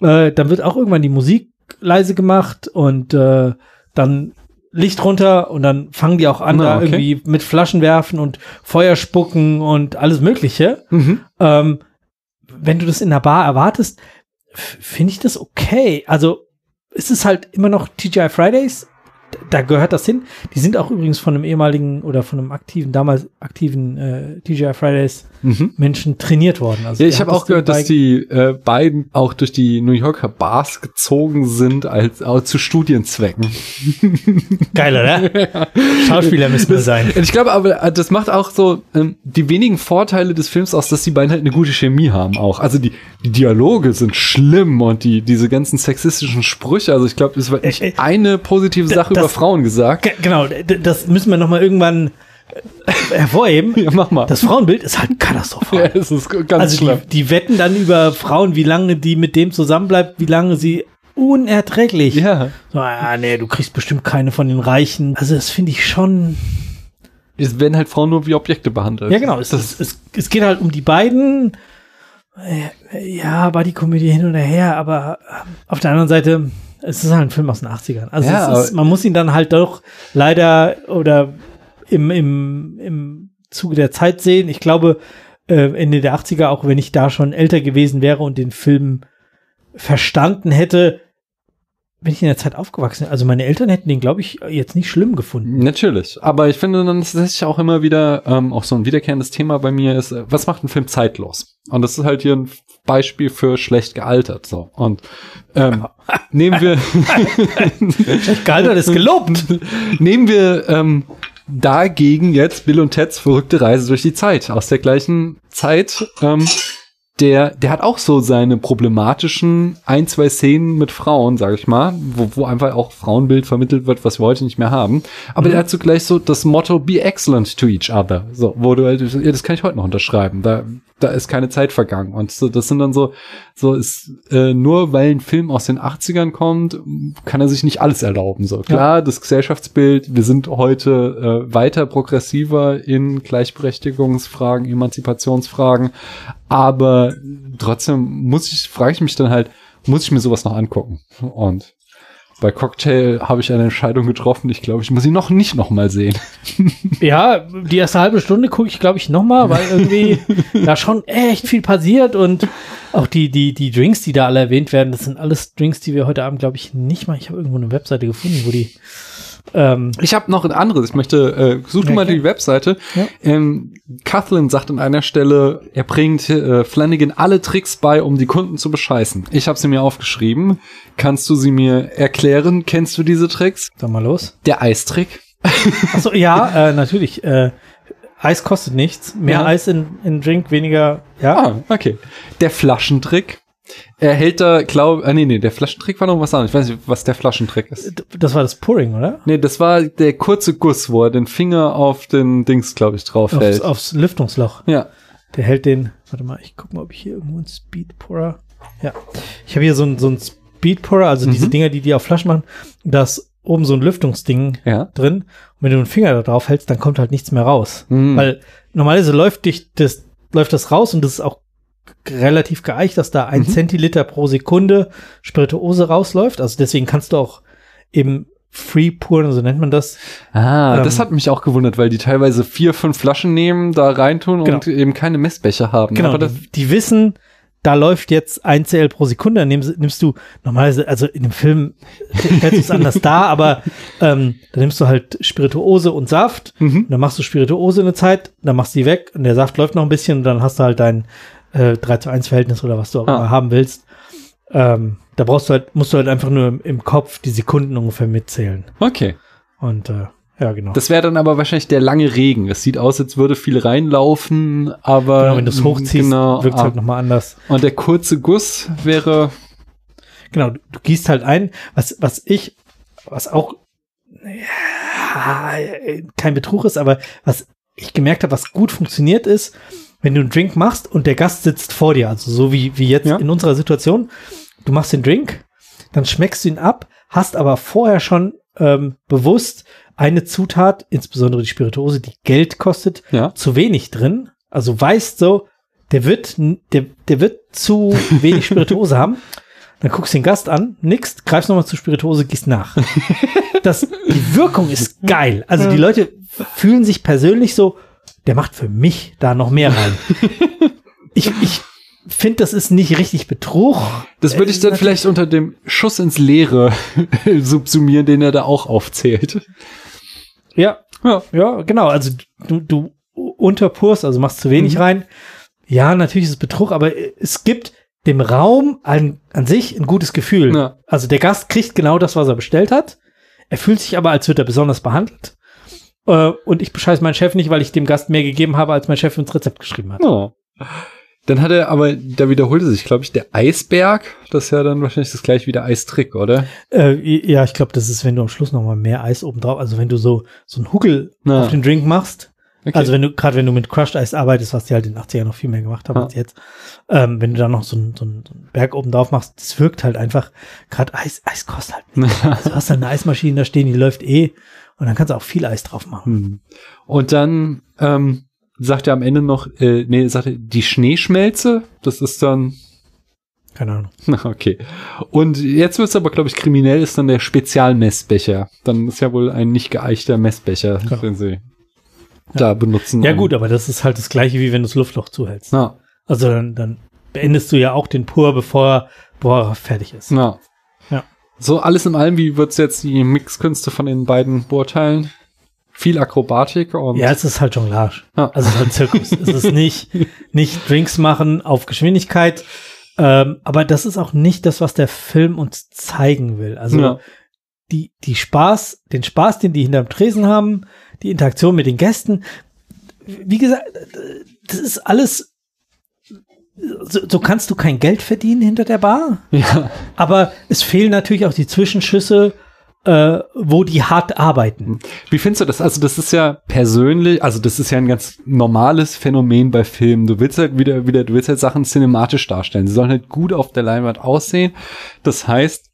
Speaker 1: Äh, dann wird auch irgendwann die Musik leise gemacht und äh, dann Licht runter und dann fangen die auch an,
Speaker 2: Na,
Speaker 1: da
Speaker 2: okay.
Speaker 1: irgendwie mit Flaschen werfen und Feuer spucken und alles Mögliche.
Speaker 2: Mhm.
Speaker 1: Ähm, wenn du das in einer Bar erwartest, finde ich das okay. Also es ist halt immer noch TGI Fridays, da gehört das hin. Die sind auch übrigens von einem ehemaligen oder von einem aktiven, damals aktiven äh, TGI Fridays
Speaker 2: Mhm.
Speaker 1: Menschen trainiert worden. Also
Speaker 2: Ja, ich habe auch gehört, dass die äh, beiden auch durch die New Yorker Bars gezogen sind als auch zu Studienzwecken.
Speaker 1: Geil, oder? Schauspieler müssen wir sein.
Speaker 2: Ich glaube aber, äh, das macht auch so ähm, die wenigen Vorteile des Films aus, dass die beiden halt eine gute Chemie haben auch. Also die, die Dialoge sind schlimm und die diese ganzen sexistischen Sprüche. Also ich glaube, es wird nicht
Speaker 1: Äh, äh,
Speaker 2: eine positive Sache
Speaker 1: das-
Speaker 2: über Frauen gesagt.
Speaker 1: Ge- Genau, das müssen wir noch mal irgendwann hervorheben.
Speaker 2: Ja, mach mal.
Speaker 1: Das Frauenbild ist halt katastrophal.
Speaker 2: ja, es ist ganz
Speaker 1: Also
Speaker 2: schlimm.
Speaker 1: die, die wetten dann über Frauen, wie lange die mit dem zusammenbleibt, wie lange sie unerträglich.
Speaker 2: ja,
Speaker 1: So, ah, nee, du kriegst bestimmt keine von den Reichen. Also das finde ich schon.
Speaker 2: es werden halt Frauen nur wie Objekte behandelt.
Speaker 1: Ja, genau. Es, es, es, es geht halt um die beiden. Äh, Ja, war die Komödie hin oder her, aber äh, auf der anderen Seite, es ist halt ein Film aus den 80ern. Also
Speaker 2: Ja,
Speaker 1: ist, man muss ihn dann halt doch leider oder im, im, im Zuge der Zeit sehen. Ich glaube, äh, Ende der 80er, auch wenn ich da schon älter gewesen wäre und den Film verstanden hätte, bin ich in der Zeit aufgewachsen. Also meine Eltern hätten den, glaube ich, jetzt nicht schlimm gefunden.
Speaker 2: Natürlich. Aber ich finde dann tatsächlich auch immer wieder, ähm, auch so ein wiederkehrendes Thema bei mir ist, äh, was macht ein Film zeitlos? Und das ist halt hier ein Beispiel für schlecht gealtert. So. Und ähm, nehmen wir
Speaker 1: Schlecht gealtert ist gelobt.
Speaker 2: nehmen wir ähm, dagegen jetzt Bill und Teds verrückte Reise durch die Zeit aus der gleichen Zeit. Ähm, der, der hat auch so seine problematischen ein, zwei Szenen mit Frauen, sag ich mal, wo, wo einfach auch Frauenbild vermittelt wird, was wir heute nicht mehr haben. Aber der hat zugleich so das Motto Be excellent to each other. So, wo du halt, ja, das kann ich heute noch unterschreiben. Da, da ist keine Zeit vergangen. Und so, das sind dann so, so ist, äh, nur weil ein Film aus den 80ern kommt, kann er sich nicht alles erlauben. So, klar, das Gesellschaftsbild, wir sind heute äh, weiter progressiver in Gleichberechtigungsfragen, Emanzipationsfragen, aber trotzdem muss ich, frage ich mich dann halt, muss ich mir sowas noch angucken? Und bei Cocktail habe ich eine Entscheidung getroffen. Ich glaube, ich muss ihn noch nicht noch mal sehen.
Speaker 1: Ja, die erste halbe Stunde gucke ich, glaube ich, nochmal, weil irgendwie da schon echt viel passiert und auch die, die, die Drinks, die da alle erwähnt werden, das sind alles Drinks, die wir heute Abend, glaube ich, nicht mal. Ich habe irgendwo eine Webseite gefunden, wo die. Ähm,
Speaker 2: Ich habe noch ein anderes. Ich möchte, äh, such du
Speaker 1: Ja,
Speaker 2: mal die Webseite.
Speaker 1: Ja.
Speaker 2: Ähm, Kathleen sagt an einer Stelle, er bringt äh, Flanagan alle Tricks bei, um die Kunden zu bescheißen. Ich habe sie mir aufgeschrieben. Kannst du sie mir erklären? Kennst du diese Tricks?
Speaker 1: sag mal los.
Speaker 2: Der Eistrick.
Speaker 1: Achso, ja, äh, natürlich. Äh, Eis kostet nichts. Mehr
Speaker 2: Ja.
Speaker 1: Eis in, in Drink, weniger. Ja.
Speaker 2: Ah, okay. Der Flaschentrick. Er hält da, glaub, ah, nee, nee, der Flaschentrick war noch was anderes. Ich weiß nicht, was der Flaschentrick ist.
Speaker 1: Das war das Pouring, oder?
Speaker 2: Nee, das war der kurze Guss, wo er den Finger auf den Dings, glaube ich, drauf
Speaker 1: Aufs,
Speaker 2: hält.
Speaker 1: aufs Lüftungsloch.
Speaker 2: Ja.
Speaker 1: Der hält den. Warte mal, ich guck mal, ob ich hier irgendwo einen Speed Pourer. Ja. Ich habe hier so ein, so ein Speed Pourer, also diese
Speaker 2: Mhm.
Speaker 1: Dinger, die die auf Flaschen machen. Da ist oben so ein Lüftungsding
Speaker 2: Ja.
Speaker 1: drin. Und wenn du den Finger da drauf hältst, dann kommt halt nichts mehr raus.
Speaker 2: Mhm.
Speaker 1: Weil normalerweise läuft dich das, läuft das raus und das ist auch relativ geeicht, dass da ein
Speaker 2: Mhm.
Speaker 1: Zentiliter pro Sekunde Spirituose rausläuft. Also deswegen kannst du auch eben Free Pouren, so nennt man das.
Speaker 2: Ah,
Speaker 1: Ähm,
Speaker 2: das hat mich auch gewundert, weil die teilweise vier, fünf Flaschen nehmen, da reintun
Speaker 1: Genau.
Speaker 2: und eben keine Messbecher haben.
Speaker 1: Genau,
Speaker 2: Aber das,
Speaker 1: die, die wissen, da läuft jetzt ein CL pro Sekunde, dann nimmst, nimmst du normalerweise, also in dem Film du es anders dar, aber ähm, dann nimmst du halt Spirituose und Saft,
Speaker 2: Mhm.
Speaker 1: und dann machst du Spirituose eine Zeit, dann machst du die weg und der Saft läuft noch ein bisschen und dann hast du halt dein äh, 3 zu 1 Verhältnis oder was du auch
Speaker 2: Ah.
Speaker 1: immer haben willst. Ähm, da brauchst du halt, musst du halt einfach nur im, im Kopf die Sekunden ungefähr mitzählen.
Speaker 2: okay.
Speaker 1: Und äh, Ja, genau.
Speaker 2: Das wäre dann aber wahrscheinlich der lange Regen. Es sieht aus, als würde viel reinlaufen, aber
Speaker 1: genau, wenn du es hochziehst,
Speaker 2: genau,
Speaker 1: wirkt es
Speaker 2: ah.
Speaker 1: halt nochmal anders.
Speaker 2: Und der kurze Guss wäre
Speaker 1: Genau, du, du gießt halt ein, was, was ich, was auch ja, kein Betrug ist, aber was ich gemerkt habe, was gut funktioniert ist, wenn du einen Drink machst und der Gast sitzt vor dir, also so wie, wie jetzt
Speaker 2: Ja.
Speaker 1: in unserer Situation, du machst den Drink, dann schmeckst du ihn ab, hast aber vorher schon ähm, bewusst eine Zutat, insbesondere die Spirituose, die Geld kostet,
Speaker 2: ja.
Speaker 1: zu wenig drin. Also weißt so, der wird, der, der wird zu wenig Spirituose haben. Dann guckst du den Gast an, nix, greifst nochmal zur Spirituose, gehst nach. Das, die Wirkung ist geil. Also die Leute fühlen sich persönlich so, der macht für mich da noch mehr rein. Ich, ich finde, das ist nicht richtig Betrug.
Speaker 2: Das würde ich dann vielleicht unter dem Schuss ins Leere subsumieren, den er da auch aufzählt.
Speaker 1: Ja,
Speaker 2: Ja.
Speaker 1: Ja, genau. Also du, du unterpurst, also machst zu wenig
Speaker 2: Mhm.
Speaker 1: rein. Ja, natürlich ist es Betrug, aber es gibt dem Raum an, an sich ein gutes Gefühl.
Speaker 2: Ja.
Speaker 1: Also der Gast kriegt genau das, was er bestellt hat. Er fühlt sich aber, als wird er besonders behandelt. Äh, und ich bescheiß meinen Chef nicht, weil ich dem Gast mehr gegeben habe, als mein Chef ins Rezept geschrieben hat.
Speaker 2: Oh. Dann hat er aber, da wiederholte sich, glaube ich, der Eisberg. Das ist ja dann wahrscheinlich das gleiche wie der Eistrick, oder?
Speaker 1: Äh, ja, ich glaube, das ist, wenn du am Schluss noch mal mehr Eis oben drauf, also wenn du so, so einen Huckel
Speaker 2: Ja.
Speaker 1: auf den Drink machst,
Speaker 2: Okay.
Speaker 1: Also wenn du, gerade wenn du mit Crushed Eis arbeitest, was die halt in den 80ern noch viel mehr gemacht haben
Speaker 2: Ja.
Speaker 1: als jetzt, ähm, wenn du da noch so einen so einen- Berg oben drauf machst, das wirkt halt einfach, gerade Eis, Eis kostet halt nicht. Also du hast halt eine Eismaschine da stehen, die läuft eh und dann kannst du auch viel Eis drauf machen.
Speaker 2: Hm. Und dann ähm, sagt er am Ende noch, äh, nee, sagt er, die Schneeschmelze, das ist dann,
Speaker 1: Keine Ahnung.
Speaker 2: okay. Und jetzt wird es aber, glaube ich, kriminell, ist dann der Spezialmessbecher. Dann ist ja wohl ein nicht geeichter Messbecher,
Speaker 1: Genau.
Speaker 2: den sie da benutzen.
Speaker 1: Ja gut, aber das ist halt das gleiche, wie wenn du das Luftloch zuhältst.
Speaker 2: Na,
Speaker 1: Also dann, dann beendest du ja auch den Pur, bevor er, bevor er fertig ist. Ja.
Speaker 2: So, alles in allem, wie wird's jetzt die Mixkünste von den beiden beurteilen? Viel Akrobatik und
Speaker 1: Ja, es ist halt Jonglage.
Speaker 2: Ja.
Speaker 1: Also es ist halt Zirkus. es ist nicht, nicht Drinks machen auf Geschwindigkeit. Ähm, aber das ist auch nicht das, was der Film uns zeigen will. Also
Speaker 2: Ja.
Speaker 1: die, die Spaß, den Spaß, den die hinterm Tresen haben, die Interaktion mit den Gästen. Wie gesagt, das ist alles, so, so kannst du kein Geld verdienen hinter der Bar.
Speaker 2: ja.
Speaker 1: Aber es fehlen natürlich auch die Zwischenschüsse, äh, wo die hart arbeiten.
Speaker 2: Wie findest du das? Also, das ist ja persönlich, also das ist ja ein ganz normales Phänomen bei Filmen. Du willst halt wieder, wieder, du willst halt Sachen cinematisch darstellen. Sie sollen halt gut auf der Leinwand aussehen. Das heißt,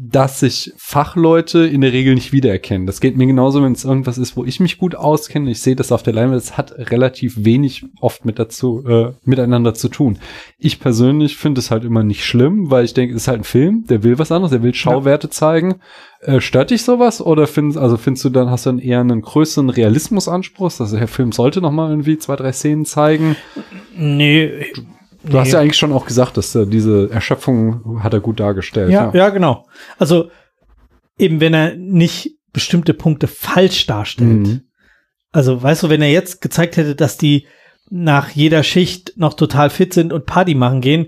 Speaker 2: dass sich Fachleute in der Regel nicht wiedererkennen. Das geht mir genauso, wenn es irgendwas ist, wo ich mich gut auskenne. Ich sehe das auf der Leinwand. Es hat relativ wenig oft mit dazu, äh, miteinander zu tun. Ich persönlich finde es halt immer nicht schlimm, weil ich denke, es ist halt ein Film, der will was anderes, der will Schauwerte zeigen. Äh, stört dich sowas oder findest, also findest du dann, hast du dann eher einen größeren Realismusanspruch? Also der Film sollte noch mal irgendwie zwei, drei Szenen zeigen.
Speaker 1: Nee.
Speaker 2: Du hast ja eigentlich schon auch gesagt, dass äh, diese Erschöpfung hat er gut dargestellt.
Speaker 1: Ja, ja, genau. Also eben, wenn er nicht bestimmte Punkte falsch darstellt.
Speaker 2: Mhm.
Speaker 1: Also, weißt du, wenn er jetzt gezeigt hätte, dass die nach jeder Schicht noch total fit sind und Party machen gehen,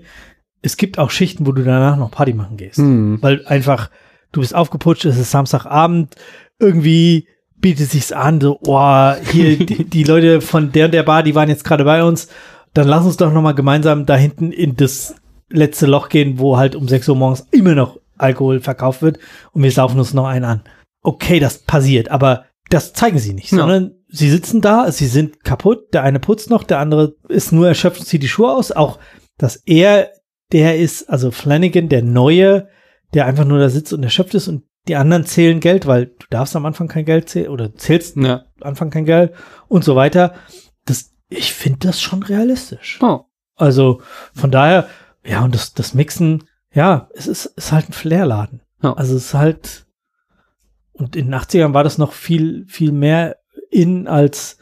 Speaker 1: es gibt auch Schichten, wo du danach noch Party machen gehst.
Speaker 2: Mhm.
Speaker 1: Weil einfach, du bist aufgeputscht, es ist Samstagabend, irgendwie bietet sich's an, so, oh, hier, die, die Leute von der und der Bar, die waren jetzt gerade bei uns, dann lass uns doch noch mal gemeinsam da hinten in das letzte Loch gehen, wo halt um 6 Uhr morgens immer noch Alkohol verkauft wird und wir saufen uns noch einen an. Okay, das passiert, aber das zeigen sie nicht,
Speaker 2: Ja.
Speaker 1: sondern sie sitzen da, sie sind kaputt, der eine putzt noch, der andere ist nur erschöpft und zieht die Schuhe aus. Auch, dass er der ist, also Flanagan, der Neue, der einfach nur da sitzt und erschöpft ist und die anderen zählen Geld, weil du darfst am Anfang kein Geld zählen oder zählst
Speaker 2: Ja.
Speaker 1: am Anfang kein Geld und so weiter. Das, ich finde das schon realistisch.
Speaker 2: Oh.
Speaker 1: Also von daher, ja, und das, das Mixen, ja, es ist, ist halt ein Flairladen.
Speaker 2: Ja.
Speaker 1: Also es ist halt, und in den 80ern war das noch viel, viel mehr in als,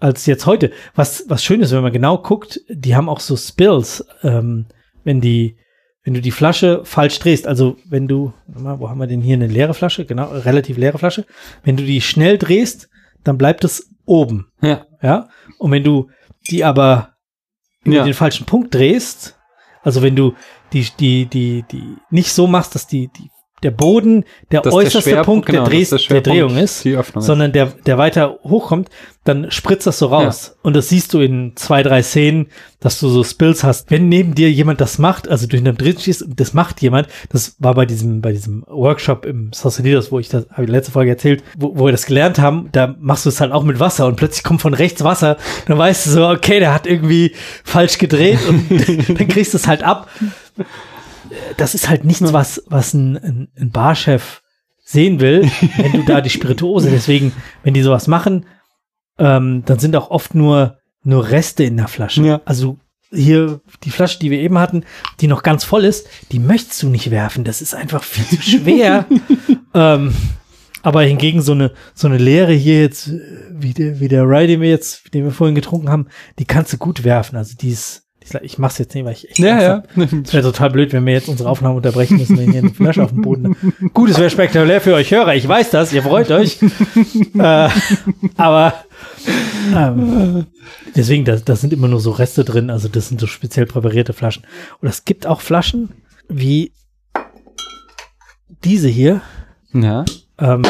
Speaker 1: als jetzt heute. Was, was schön ist, wenn man genau guckt, die haben auch so Spills, ähm, wenn die, wenn du die Flasche falsch drehst, also wenn du, wo haben wir denn hier eine leere Flasche? Genau, relativ leere Flasche. Wenn du die schnell drehst, dann bleibt es oben.
Speaker 2: Ja.
Speaker 1: Ja. Und wenn du die aber über
Speaker 2: Ja.
Speaker 1: den falschen Punkt drehst, also wenn du die, die, die, die nicht so machst, dass die, die, der Boden der
Speaker 2: der
Speaker 1: äußerste
Speaker 2: Schwerpunkt-
Speaker 1: Punkt
Speaker 2: genau,
Speaker 1: der, Dreh,
Speaker 2: der
Speaker 1: der Drehung ist, sondern der, der weiter hochkommt, dann spritzt das so raus. Und das siehst du in zwei, drei Szenen, dass du so Spills hast. Wenn neben dir jemand das macht, also durch einen Dreh stehst und das macht jemand, das war bei diesem, bei diesem Workshop im Sausalito, wo ich das, habe ich letzte Folge erzählt, wo, wo wir das gelernt haben, da machst du es halt auch mit Wasser und plötzlich kommt von rechts Wasser, dann weißt du so, okay, der hat irgendwie falsch gedreht und dann kriegst du es halt ab. Das ist halt nichts, was, was ein, ein, ein Barchef sehen will, wenn du da die Spirituose, deswegen, wenn die sowas machen, ähm, dann sind auch oft nur, nur Reste in der Flasche.
Speaker 2: Ja.
Speaker 1: Also hier die Flasche, die wir eben hatten, die noch ganz voll ist, die möchtest du nicht werfen. Das ist einfach viel zu schwer. ähm, aber hingegen so eine, so eine leere hier jetzt, äh, wie der, wie der Rye, den wir jetzt, den wir vorhin getrunken haben, die kannst du gut werfen. Also die ist, die ist ich mach's jetzt nicht, weil ich echt
Speaker 2: Ja, ja.
Speaker 1: Es wäre total blöd, wenn wir jetzt unsere Aufnahme unterbrechen müssen, wenn hier eine Flasche auf dem Boden. Gut, es wäre spektakulär für euch Hörer. Ich weiß das, ihr freut euch. äh, aber ähm, deswegen, da, da sind immer nur so Reste drin. Also das sind so speziell präparierte Flaschen. Und es gibt auch Flaschen wie diese hier.
Speaker 2: Ja.
Speaker 1: Ähm,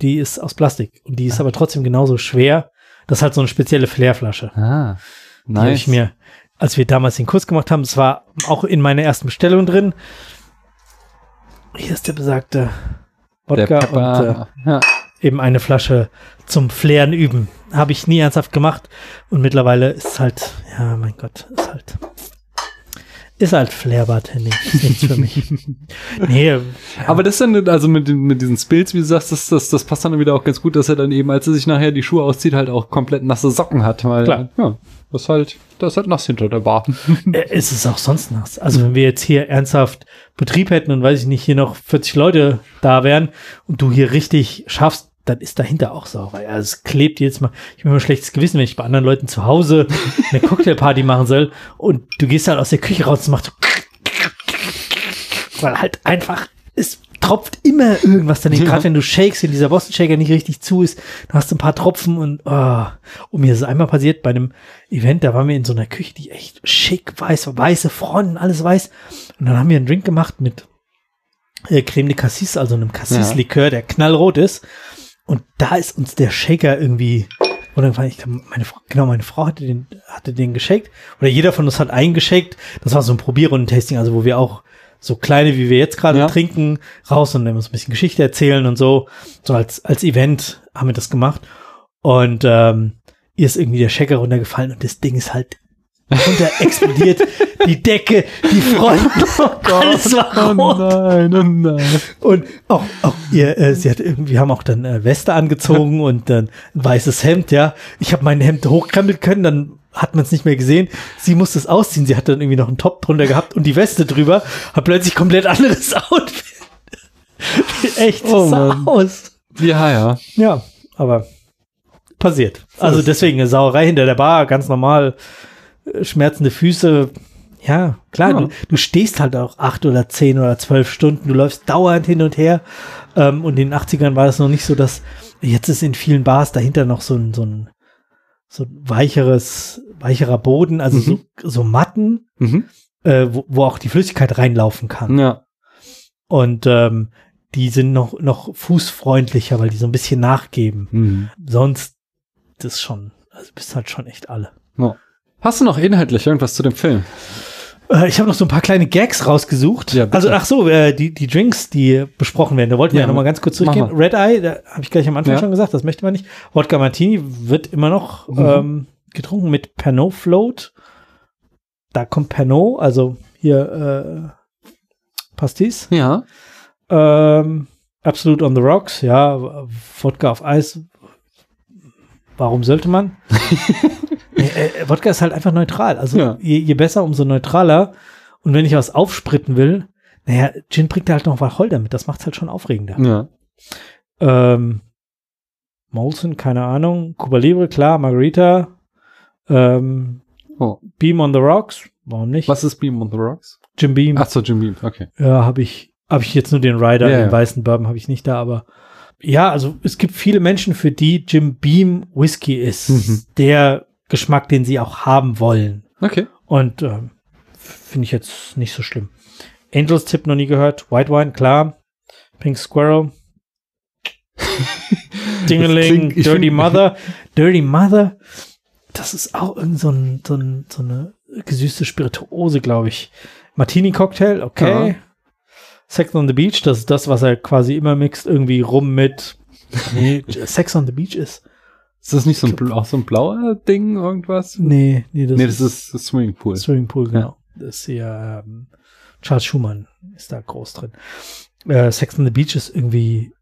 Speaker 1: die ist aus Plastik und die ist aber trotzdem genauso schwer. Das ist halt so eine spezielle Flairflasche.
Speaker 2: Ah.
Speaker 1: Die habe ich mir, als wir damals den Kurs gemacht haben, es war auch in meiner ersten Bestellung drin. Hier ist der besagte Wodka und äh,
Speaker 2: ja.
Speaker 1: eben eine Flasche zum Flären üben. Habe ich nie ernsthaft gemacht und mittlerweile ist halt, ja, mein Gott, ist halt, ist halt Flairbad, nee, ist nichts für mich. nee, ja,
Speaker 2: Aber das dann, also mit, mit diesen Spills, wie du sagst, das, das, das passt dann wieder auch ganz gut, dass er dann eben, als er sich nachher die Schuhe auszieht, halt auch komplett nasse Socken hat, weil,
Speaker 1: Klar.
Speaker 2: ja, das ist halt, das ist halt nass hinter der Bar.
Speaker 1: Äh, Es ist auch sonst nass. Also wenn wir jetzt hier ernsthaft Betrieb hätten und weiß ich nicht, hier noch 40 Leute da wären und du hier richtig schaffst, dann ist dahinter auch Sauerei. Also es klebt jetzt mal. Ich habe immer schlechtes Gewissen, wenn ich bei anderen Leuten zu Hause eine Cocktailparty machen soll und du gehst halt aus der Küche raus und machst weil halt einfach tropft immer irgendwas daneben. Gerade wenn du shakes, wenn dieser Boston Shaker nicht richtig zu ist, dann hast du ein paar Tropfen und oh. Und mir ist es einmal passiert bei einem Event, da waren wir in so einer Küche, die echt schick weiß, war, weiße Fronten, alles weiß. Und dann haben wir einen Drink gemacht mit äh, Creme de Cassis, also einem Cassis-Likör, der knallrot ist. Und da ist uns der Shaker irgendwie, oder ich glaub, meine Frau, genau, meine Frau hatte den, hatte den geshakt. Oder jeder von uns hat einen geshakt. Das war so ein Probierrunden-Tasting, also wo wir auch so kleine, wie wir jetzt gerade
Speaker 2: Ja.
Speaker 1: trinken, raus und dann uns ein bisschen Geschichte erzählen und so. So als, als Event haben wir das gemacht. Und ähm, ihr ist irgendwie der Shaker runtergefallen und das Ding ist halt runter explodiert. die Decke, die Fronten, alles war
Speaker 2: Oh
Speaker 1: rot.
Speaker 2: nein, oh nein.
Speaker 1: Und auch, auch ihr, äh, sie hat irgendwie, wir haben auch dann äh, Weste angezogen und dann ein weißes Hemd, ja. Ich habe mein Hemd hochkrempeln können, dann hat man es nicht mehr gesehen. Sie musste es ausziehen. Sie hat dann irgendwie noch einen Top drunter gehabt und die Weste drüber. Hat plötzlich komplett anderes Outfit. Echt, das
Speaker 2: Oh
Speaker 1: sah
Speaker 2: Mann.
Speaker 1: aus.
Speaker 2: Ja, ja.
Speaker 1: Ja, aber passiert. Also deswegen eine Sauerei hinter der Bar, ganz normal. Äh, Schmerzende Füße. Ja, klar,
Speaker 2: Ja.
Speaker 1: Du, du stehst halt auch acht oder zehn oder zwölf Stunden, du läufst dauernd hin und her. Ähm, und in den 80ern war das noch nicht so, dass jetzt ist in vielen Bars dahinter noch so ein, so ein, so ein weicheres, weicherer Boden, also so, so Matten,
Speaker 2: Mhm.
Speaker 1: äh, wo, wo auch die Flüssigkeit reinlaufen kann.
Speaker 2: Ja.
Speaker 1: Und ähm, die sind noch, noch fußfreundlicher, weil die so ein bisschen nachgeben
Speaker 2: Mhm.
Speaker 1: sonst das schon, also bist halt schon echt alle.
Speaker 2: Ja. Hast du noch inhaltlich irgendwas zu dem Film?
Speaker 1: Äh, ich habe noch so ein paar kleine Gags rausgesucht.
Speaker 2: Ja,
Speaker 1: also ach so, äh, die, die Drinks, die besprochen werden, da wollten wir
Speaker 2: Ja,
Speaker 1: ja noch mal ganz kurz durchgehen. Red Eye, da habe ich gleich am Anfang
Speaker 2: Ja.
Speaker 1: schon gesagt, das möchte man nicht. Wodka Martini wird immer noch
Speaker 2: Mhm.
Speaker 1: ähm, getrunken mit Pernod Float. Da kommt Pernod, also hier äh, Pastis.
Speaker 2: Ja.
Speaker 1: Ähm, Absolute on the Rocks, ja, Wodka auf Eis. Warum sollte man? Nee, äh, Wodka ist halt einfach neutral. Also
Speaker 2: Ja.
Speaker 1: je, je besser, umso neutraler. Und wenn ich was aufspritten will, naja, Gin bringt halt noch Wacholder mit. Das macht's halt schon aufregender.
Speaker 2: Ja.
Speaker 1: Ähm, Molson, keine Ahnung. Cuba Libre, klar. Margarita. Ähm,
Speaker 2: Oh.
Speaker 1: Beam on the Rocks. Warum nicht?
Speaker 2: Was ist Beam on the Rocks?
Speaker 1: Jim Beam.
Speaker 2: Ach so, Jim Beam, okay.
Speaker 1: Ja, habe ich, habe ich jetzt nur den Rider,
Speaker 2: Ja,
Speaker 1: den
Speaker 2: ja.
Speaker 1: weißen Bourbon habe ich nicht da, aber ja, also es gibt viele Menschen, für die Jim Beam Whisky ist
Speaker 2: Mhm.
Speaker 1: der Geschmack, den sie auch haben wollen.
Speaker 2: Okay.
Speaker 1: Und ähm, finde ich jetzt nicht so schlimm. Angels Tipp noch nie gehört. White Wine, klar. Pink Squirrel. Dingeling,
Speaker 2: klingt-
Speaker 1: Dirty Mother. Dirty Mother, das ist auch irgend so, ein, so, ein, so eine gesüßte Spirituose, glaube ich. Martini-Cocktail, okay.
Speaker 2: Ja.
Speaker 1: Sex on the Beach, das ist das, was er quasi immer mixt, irgendwie rum mit. Nee, Sex on the Beach ist.
Speaker 2: Ist das nicht so ein, auch so ein blauer Ding, irgendwas?
Speaker 1: Nee, nee, das,
Speaker 2: nee, das ist das Swimmingpool.
Speaker 1: Swimmingpool, genau. Das ist ja ähm, Charles Schumann ist da groß drin. Äh, Sex on the Beach ist irgendwie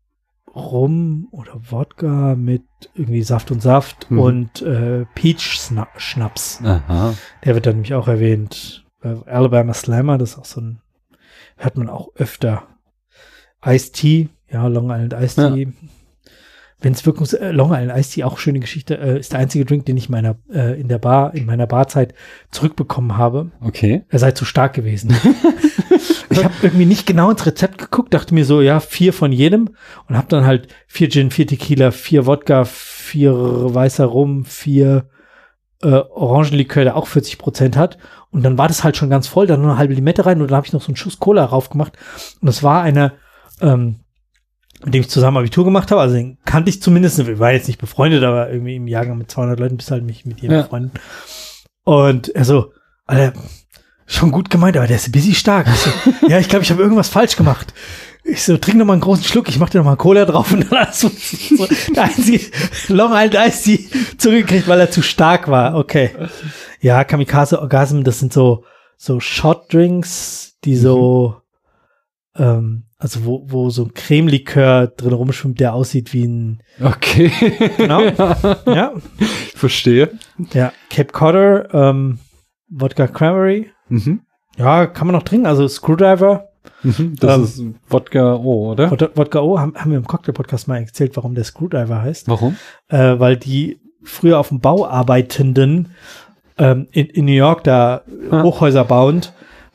Speaker 1: Rum oder Wodka mit irgendwie Saft und Saft
Speaker 2: Mhm.
Speaker 1: und äh, Peach Schnaps.
Speaker 2: Aha.
Speaker 1: Der wird dann nämlich auch erwähnt. Äh, Alabama Slammer, das ist auch so ein, hört man auch öfter. Iced Tea, ja, Long Island Iced
Speaker 2: Ja.
Speaker 1: Wenn es wirkungs äh, Long Island Iced Tea auch schöne Geschichte, äh, ist der einzige Drink, den ich meiner äh, in der Bar in meiner Barzeit zurückbekommen habe.
Speaker 2: Okay.
Speaker 1: Er sei zu stark gewesen. ich habe irgendwie nicht genau ins Rezept geguckt, dachte mir so, ja, vier von jedem und habe dann halt vier Gin, vier Tequila, vier Wodka, vier weißer Rum, vier äh, Orangenlikör, der auch 40 Prozent hat. Und dann war das halt schon ganz voll, dann nur eine halbe Limette rein und dann habe ich noch so einen Schuss Cola raufgemacht. Und das war einer, ähm, mit dem ich zusammen Abitur gemacht habe. Also den kannte ich zumindest. Wir waren jetzt nicht befreundet, aber irgendwie im Jahrgang mit 200 Leuten bist du halt mich mit jedem
Speaker 2: Ja.
Speaker 1: befreundet. Und er so, Alter, schon gut gemeint, aber der ist ein bisschen stark. Ich so, ja, ich glaube, ich habe irgendwas falsch gemacht. Ich so, trink noch mal einen großen Schluck, ich mach dir noch mal Cola drauf und dann hast du so der einzige Long Island Ice Tea zurückgekriegt, weil er zu stark war. Okay. Ja, Kamikaze Orgasm, das sind so, so Shot Drinks, die so, ähm, also wo, wo so ein Cremelikör drin rumschwimmt, der aussieht wie ein,
Speaker 2: Okay.
Speaker 1: Genau. ja,
Speaker 2: Ich verstehe.
Speaker 1: ja, Cape Codder, ähm, Wodka Cranberry.
Speaker 2: Mhm.
Speaker 1: Ja, kann man noch trinken. Also Screwdriver,
Speaker 2: Mhm. Das
Speaker 1: Ähm,
Speaker 2: ist Wodka O, oder?
Speaker 1: Wod- Wodka O, haben, haben wir im Cocktail-Podcast mal erzählt, warum der Screwdriver heißt.
Speaker 2: Warum?
Speaker 1: Äh, weil die früher auf dem Bau arbeitenden ähm, in, in New York, da
Speaker 2: Ah.
Speaker 1: Hochhäuser bauend,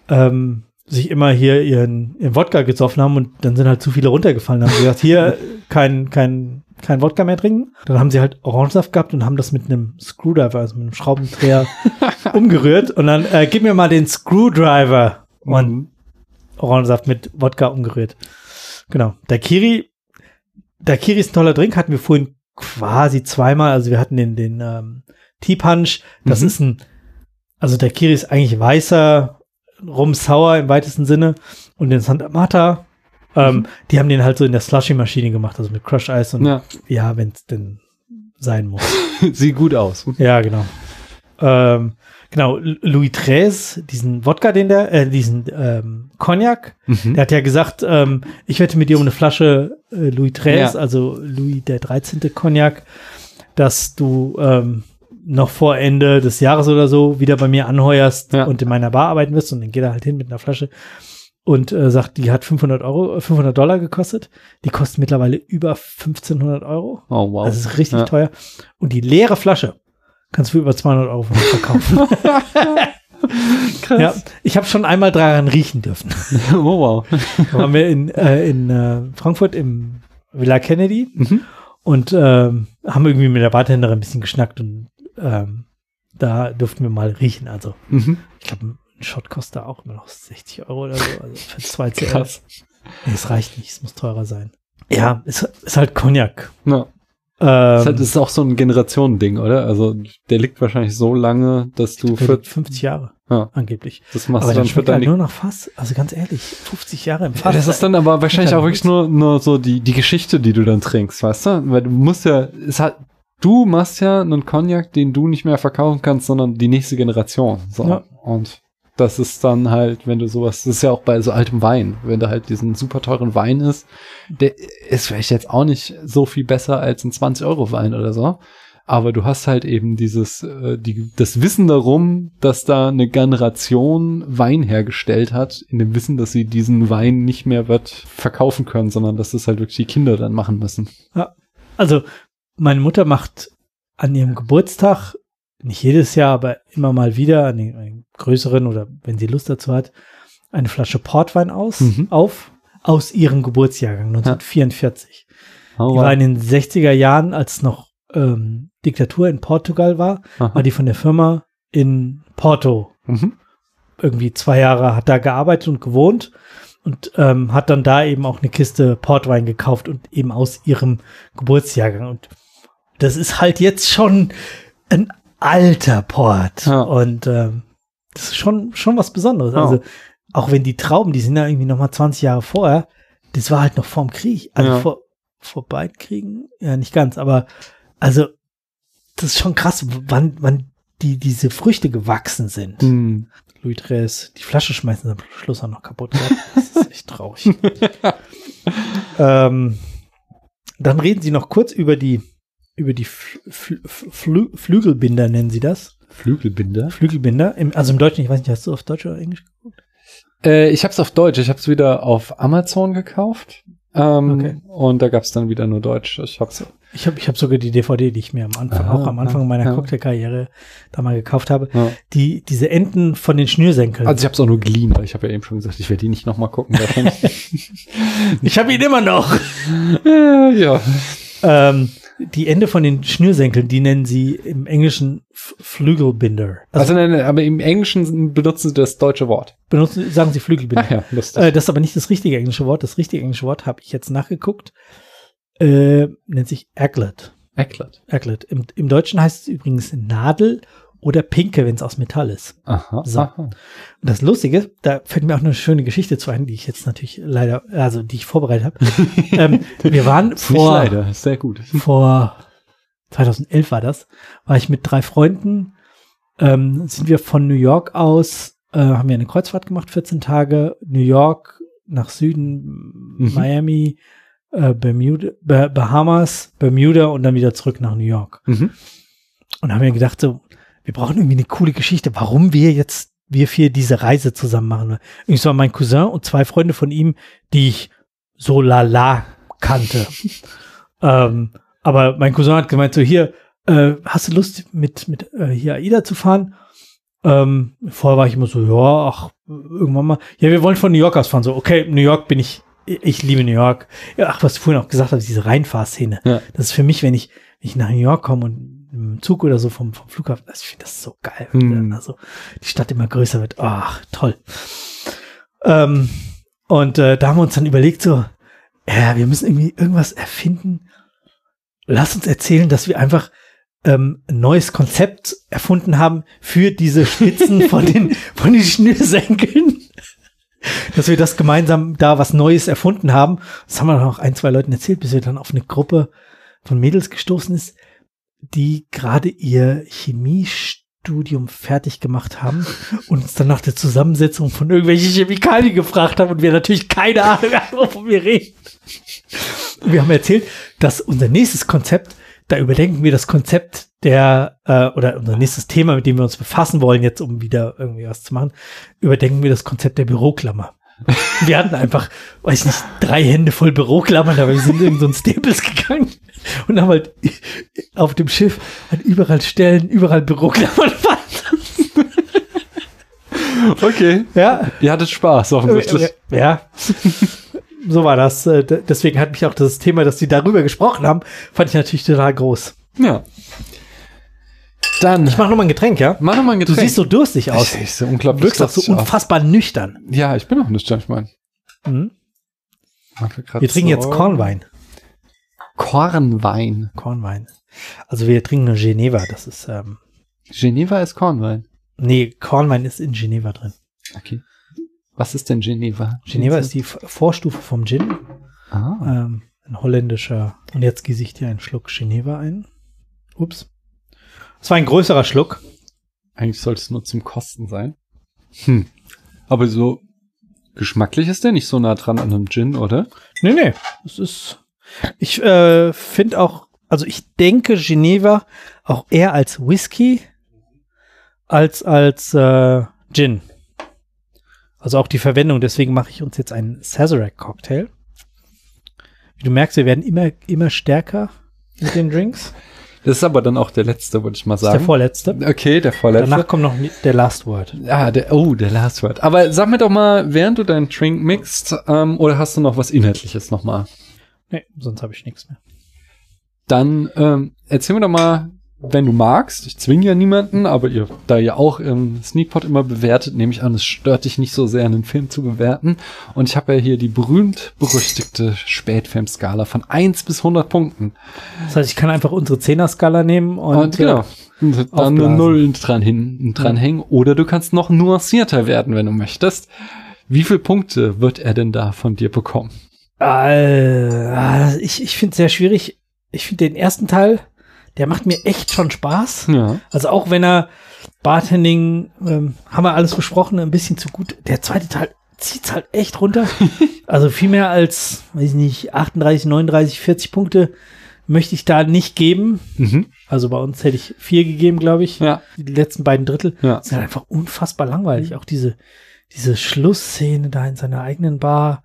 Speaker 1: ähm, sich immer hier ihren, ihren Wodka gesoffen haben und dann sind halt zu viele runtergefallen. Haben sie gesagt, hier kein, kein, kein Wodka mehr trinken. Dann haben sie halt Orangensaft gehabt und haben das mit einem Screwdriver, also mit einem Schraubendreher umgerührt und dann äh, gib mir mal den Screwdriver und
Speaker 2: Mhm.
Speaker 1: Orangensaft mit Wodka umgerührt. Genau. Daiquiri, Daiquiri ist ein toller Drink, hatten wir vorhin quasi zweimal. Also wir hatten den, den ähm, Tea Punch. Das
Speaker 2: Mhm.
Speaker 1: ist ein, also Daiquiri ist eigentlich weißer Rum Sour im weitesten Sinne. Und den Santa Mata, ähm,
Speaker 2: Mhm.
Speaker 1: die haben den halt so in der Slushy-Maschine gemacht, also mit Crush Eis und ja,
Speaker 2: Ja,
Speaker 1: wenn es denn sein muss.
Speaker 2: sieht gut aus.
Speaker 1: Ja, genau. Ähm, genau, Louis XIII, diesen Wodka, den der, äh, diesen ähm, Cognac,
Speaker 2: Mhm.
Speaker 1: der hat ja gesagt, ähm, ich wette mit dir um eine Flasche äh, Louis XIII,
Speaker 2: Ja.
Speaker 1: also Louis der 13. Cognac, dass du ähm, noch vor Ende des Jahres oder so wieder bei mir anheuerst
Speaker 2: Ja.
Speaker 1: und in meiner Bar arbeiten wirst und dann geht er halt hin mit einer Flasche und äh, sagt, die hat 500 Euro, äh, 500 Dollar gekostet. Die kostet mittlerweile über 1500 Euro.
Speaker 2: Oh, wow.
Speaker 1: Das ist richtig
Speaker 2: Ja.
Speaker 1: teuer. Und die leere Flasche kannst du für über 200 Euro verkaufen.
Speaker 2: Krass.
Speaker 1: ja, ich habe schon einmal daran riechen dürfen.
Speaker 2: Oh, wow.
Speaker 1: Da waren wir in, äh, in äh, Frankfurt im Villa Kennedy
Speaker 2: Mhm.
Speaker 1: und ähm, haben irgendwie mit der Bartenderin ein bisschen geschnackt und ähm, da durften wir mal riechen. Also
Speaker 2: Mhm.
Speaker 1: ich glaube, ein Shot kostet auch immer noch 60 Euro oder so. Also für zwei CL.
Speaker 2: Krass.
Speaker 1: Nee, es reicht nicht, es muss teurer sein. Ja, ist, ist halt Cognac.
Speaker 2: Ja.
Speaker 1: Ähm,
Speaker 2: Das ist halt- ist auch so ein Generationending, oder? Also der liegt wahrscheinlich so lange, dass du
Speaker 1: für
Speaker 2: für
Speaker 1: 50 Jahre
Speaker 2: Ja.
Speaker 1: angeblich.
Speaker 2: das machst
Speaker 1: Aber
Speaker 2: du
Speaker 1: dann
Speaker 2: für
Speaker 1: schmeckt halt
Speaker 2: deine
Speaker 1: nur noch Fass. Also ganz ehrlich, 50 Jahre im Fass.
Speaker 2: das ist dann aber wahrscheinlich
Speaker 1: Schmeckt
Speaker 2: auch
Speaker 1: halt
Speaker 2: wirklich nur, nur so die, die Geschichte, die du dann trinkst, weißt du? Weil du musst ja, es hat, du machst ja einen Cognac, den du nicht mehr verkaufen kannst, sondern die nächste Generation. So.
Speaker 1: Ja.
Speaker 2: Und das ist dann halt, wenn du sowas, das ist ja auch bei so altem Wein, wenn da halt diesen super teuren Wein ist, der ist vielleicht jetzt auch nicht so viel besser als ein 20-Euro-Wein oder so. Aber du hast halt eben dieses, äh, die, das Wissen darum, dass da eine Generation Wein hergestellt hat, in dem Wissen, dass sie diesen Wein nicht mehr wird verkaufen können, sondern dass das halt wirklich die Kinder dann machen müssen.
Speaker 1: Also, meine Mutter macht an ihrem Geburtstag, nicht jedes Jahr, aber immer mal wieder, an den, größeren oder wenn sie Lust dazu hat, eine Flasche Portwein aus,
Speaker 2: Mhm.
Speaker 1: auf, aus ihrem Geburtsjahrgang 1944.
Speaker 2: Oh,
Speaker 1: Die war in den 60er Jahren, als noch ähm, Diktatur in Portugal war,
Speaker 2: Aha.
Speaker 1: war die von der Firma in Porto
Speaker 2: Mhm.
Speaker 1: irgendwie zwei Jahre hat da gearbeitet und gewohnt und ähm, hat dann da eben auch eine Kiste Portwein gekauft und eben aus ihrem Geburtsjahrgang. Und das ist halt jetzt schon ein alter Port.
Speaker 2: Ja.
Speaker 1: Und ähm, das ist schon, schon was Besonderes.
Speaker 2: Ja.
Speaker 1: Also, auch wenn die Trauben, die sind ja irgendwie noch mal 20 Jahre vorher, das war halt noch vorm Krieg. Also
Speaker 2: Ja.
Speaker 1: vor, vor beiden Kriegen, ja, nicht ganz, aber also, das ist schon krass, wann, wann die, diese Früchte gewachsen sind.
Speaker 2: Hm.
Speaker 1: Louis XIII, die Flasche schmeißen am Schluss auch noch kaputt. gehabt. Das ist echt traurig. ähm, dann reden sie noch kurz über die, über die Fl Fl Fl Flügelbinder, nennen sie das.
Speaker 2: Flügelbinder.
Speaker 1: Flügelbinder. Im, also im Deutschen, ich weiß nicht, hast du auf Deutsch oder Englisch geguckt?
Speaker 2: Äh, ich hab's auf Deutsch. Ich hab's wieder auf Amazon gekauft. Ähm,
Speaker 1: Okay.
Speaker 2: Und da gab's dann wieder nur Deutsch. Ich hab's.
Speaker 1: Ich habe ich hab sogar die DVD, die ich mir am Anfang,
Speaker 2: Ah,
Speaker 1: auch am Anfang meiner
Speaker 2: ja.
Speaker 1: Cocktailkarriere da mal gekauft habe.
Speaker 2: Ja.
Speaker 1: Die, diese Enden von den Schnürsenkeln.
Speaker 2: Also ich hab's auch nur geliehen, weil ich habe ja eben schon gesagt, ich werde die nicht nochmal gucken.
Speaker 1: ich habe ihn immer noch.
Speaker 2: äh, ja.
Speaker 1: ähm, die Ende von den Schnürsenkeln, die nennen sie im Englischen Flügelbinder.
Speaker 2: Also, nein, nein, aber im Englischen benutzen sie das deutsche Wort.
Speaker 1: benutzen, sagen sie Flügelbinder.
Speaker 2: Ach ja, lustig.
Speaker 1: Äh, das ist aber nicht das richtige englische Wort. Das richtige englische Wort habe ich jetzt nachgeguckt. Äh, nennt sich Aglet.
Speaker 2: Ecklet.
Speaker 1: Aglet. Im, Im Deutschen heißt es übrigens Nadel oder Pinke, wenn es aus Metall ist.
Speaker 2: Aha.
Speaker 1: So.
Speaker 2: aha.
Speaker 1: Und das Lustige, da fällt mir auch eine schöne Geschichte zu ein, die ich jetzt natürlich leider, also die ich vorbereitet habe. ähm, wir waren vor,
Speaker 2: leider, sehr gut.
Speaker 1: vor 2011 war das, war ich mit drei Freunden, ähm, sind wir von New York aus, äh, haben wir eine Kreuzfahrt gemacht, 14 Tage, New York nach Süden,
Speaker 2: Mhm.
Speaker 1: Miami, äh, Bermuda, Bah- Bahamas, Bermuda und dann wieder zurück nach New York.
Speaker 2: Mhm.
Speaker 1: Und haben wir gedacht, so, wir brauchen irgendwie eine coole Geschichte, warum wir jetzt, wir vier diese Reise zusammen machen. Ich war mein Cousin und zwei Freunde von ihm, die ich so lala kannte. ähm, aber mein Cousin hat gemeint, so hier, äh, hast du Lust mit, mit äh, hier AIDA zu fahren? Ähm, vorher war ich immer so, ja, ach, irgendwann mal. Ja, wir wollen von New York aus fahren. So, okay, New York bin ich, ich liebe New York. Ja, ach, was du vorhin auch gesagt hast, diese Reinfahrszene.
Speaker 2: Ja.
Speaker 1: Das ist für mich, wenn ich, wenn ich nach New York komme und im Zug oder so vom, vom Flughafen, also ich finde das so geil. wenn
Speaker 2: Hm.
Speaker 1: dann Also die Stadt immer größer wird. Ach, toll. Ähm, und äh, da haben wir uns dann überlegt, so, ja, wir müssen irgendwie irgendwas erfinden. Lass uns erzählen, dass wir einfach ähm, ein neues Konzept erfunden haben für diese Spitzen von den, von den Schnürsenkeln. Dass wir das gemeinsam da was Neues erfunden haben. Das haben wir dann auch ein, zwei Leuten erzählt, bis wir dann auf eine Gruppe von Mädels gestoßen ist, die gerade ihr Chemiestudium fertig gemacht haben und uns dann nach der Zusammensetzung von irgendwelchen Chemikalien gefragt haben und wir natürlich keine Ahnung haben, wovon wir reden. Wir haben erzählt, dass unser nächstes Konzept, da überdenken wir das Konzept der, äh, oder unser nächstes Thema, mit dem wir uns befassen wollen, jetzt um wieder irgendwie was zu machen, überdenken wir das Konzept der Büroklammer. Wir hatten einfach, weiß nicht, drei Hände voll Büroklammern, aber wir sind in so ein Staples gegangen und haben halt auf dem Schiff an überall Stellen, überall Büroklammern fand.
Speaker 2: Okay.
Speaker 1: Ja,
Speaker 2: Ihr hattet Spaß, offensichtlich.
Speaker 1: ja. So war das. Äh, Deswegen hat mich auch das Thema, dass sie darüber gesprochen haben, fand ich natürlich total groß.
Speaker 2: Ja. Dann,
Speaker 1: Ich mach noch mal ein Getränk, ja?
Speaker 2: mach noch mal ein
Speaker 1: Du
Speaker 2: Getränk.
Speaker 1: siehst so durstig aus.
Speaker 2: Ich, ich so
Speaker 1: Du
Speaker 2: unglaublich
Speaker 1: wirkst auch so unfassbar nüchtern.
Speaker 2: Ja, ich bin auch nicht, ich meine.
Speaker 1: Mhm.
Speaker 2: Wir
Speaker 1: trinken
Speaker 2: so.
Speaker 1: jetzt Kornwein.
Speaker 2: Kornwein.
Speaker 1: Kornwein. Also wir trinken Geneva. Das ist, ähm,
Speaker 2: Geneva ist Kornwein.
Speaker 1: nee, Kornwein ist in Geneva drin.
Speaker 2: Okay. Was ist denn Geneva?
Speaker 1: Geneva ist die Vorstufe vom Gin.
Speaker 2: Ah.
Speaker 1: Ähm, ein holländischer. Und jetzt gieße ich dir einen Schluck Geneva ein. Ups. Das war ein größerer Schluck.
Speaker 2: Eigentlich sollte es nur zum Kosten sein. Hm. Aber so geschmacklich ist der nicht so nah dran an einem Gin, oder?
Speaker 1: Nee, nee. Das ist. Ich äh, finde auch, also ich denke Geneva auch eher als Whisky als als äh, Gin. Also auch die Verwendung. Deswegen mache ich uns jetzt einen Sazerac Cocktail. Wie du merkst, wir werden immer immer stärker mit den Drinks.
Speaker 2: Das ist aber dann auch der letzte, würde ich mal
Speaker 1: Das ist der
Speaker 2: sagen.
Speaker 1: vorletzte.
Speaker 2: Okay, der vorletzte.
Speaker 1: Danach kommt noch der Last Word.
Speaker 2: Ah, der, oh, der Last Word. Aber sag mir doch mal, während du deinen Drink mixt, ähm, oder hast du noch was Inhaltliches nochmal?
Speaker 1: Nee, sonst habe ich nichts mehr.
Speaker 2: Dann ähm, erzähl mir doch mal, wenn du magst, ich zwinge ja niemanden, aber ihr, da ihr auch im Sneakpot immer bewertet, nehme ich an, es stört dich nicht so sehr, einen Film zu bewerten. Und ich habe ja hier die berühmt-berüchtigte Spätfilmskala von 1 bis 100 Punkten.
Speaker 1: Das heißt, ich kann einfach unsere Zehner-Skala nehmen und,
Speaker 2: Und, genau, und dann eine
Speaker 1: aufblasen.
Speaker 2: Null dran hin, dranhängen. Oder du kannst noch nuancierter werden, wenn du möchtest. Wie viele Punkte wird er denn da von dir bekommen?
Speaker 1: Äh, ich ich finde es sehr schwierig. Ich finde den ersten Teil, der macht mir echt schon Spaß.
Speaker 2: Ja.
Speaker 1: Also auch wenn er Bartending, ähm, haben wir alles besprochen, ein bisschen zu gut. Der zweite Teil zieht's halt echt runter. also viel mehr als, weiß ich nicht, 38, 39, 40 Punkte möchte ich da nicht geben.
Speaker 2: Mhm.
Speaker 1: Also bei uns hätte ich vier gegeben, glaube ich.
Speaker 2: Ja.
Speaker 1: Die letzten beiden Drittel
Speaker 2: Ja.
Speaker 1: sind halt einfach unfassbar langweilig. Auch diese, diese Schlussszene da in seiner eigenen Bar.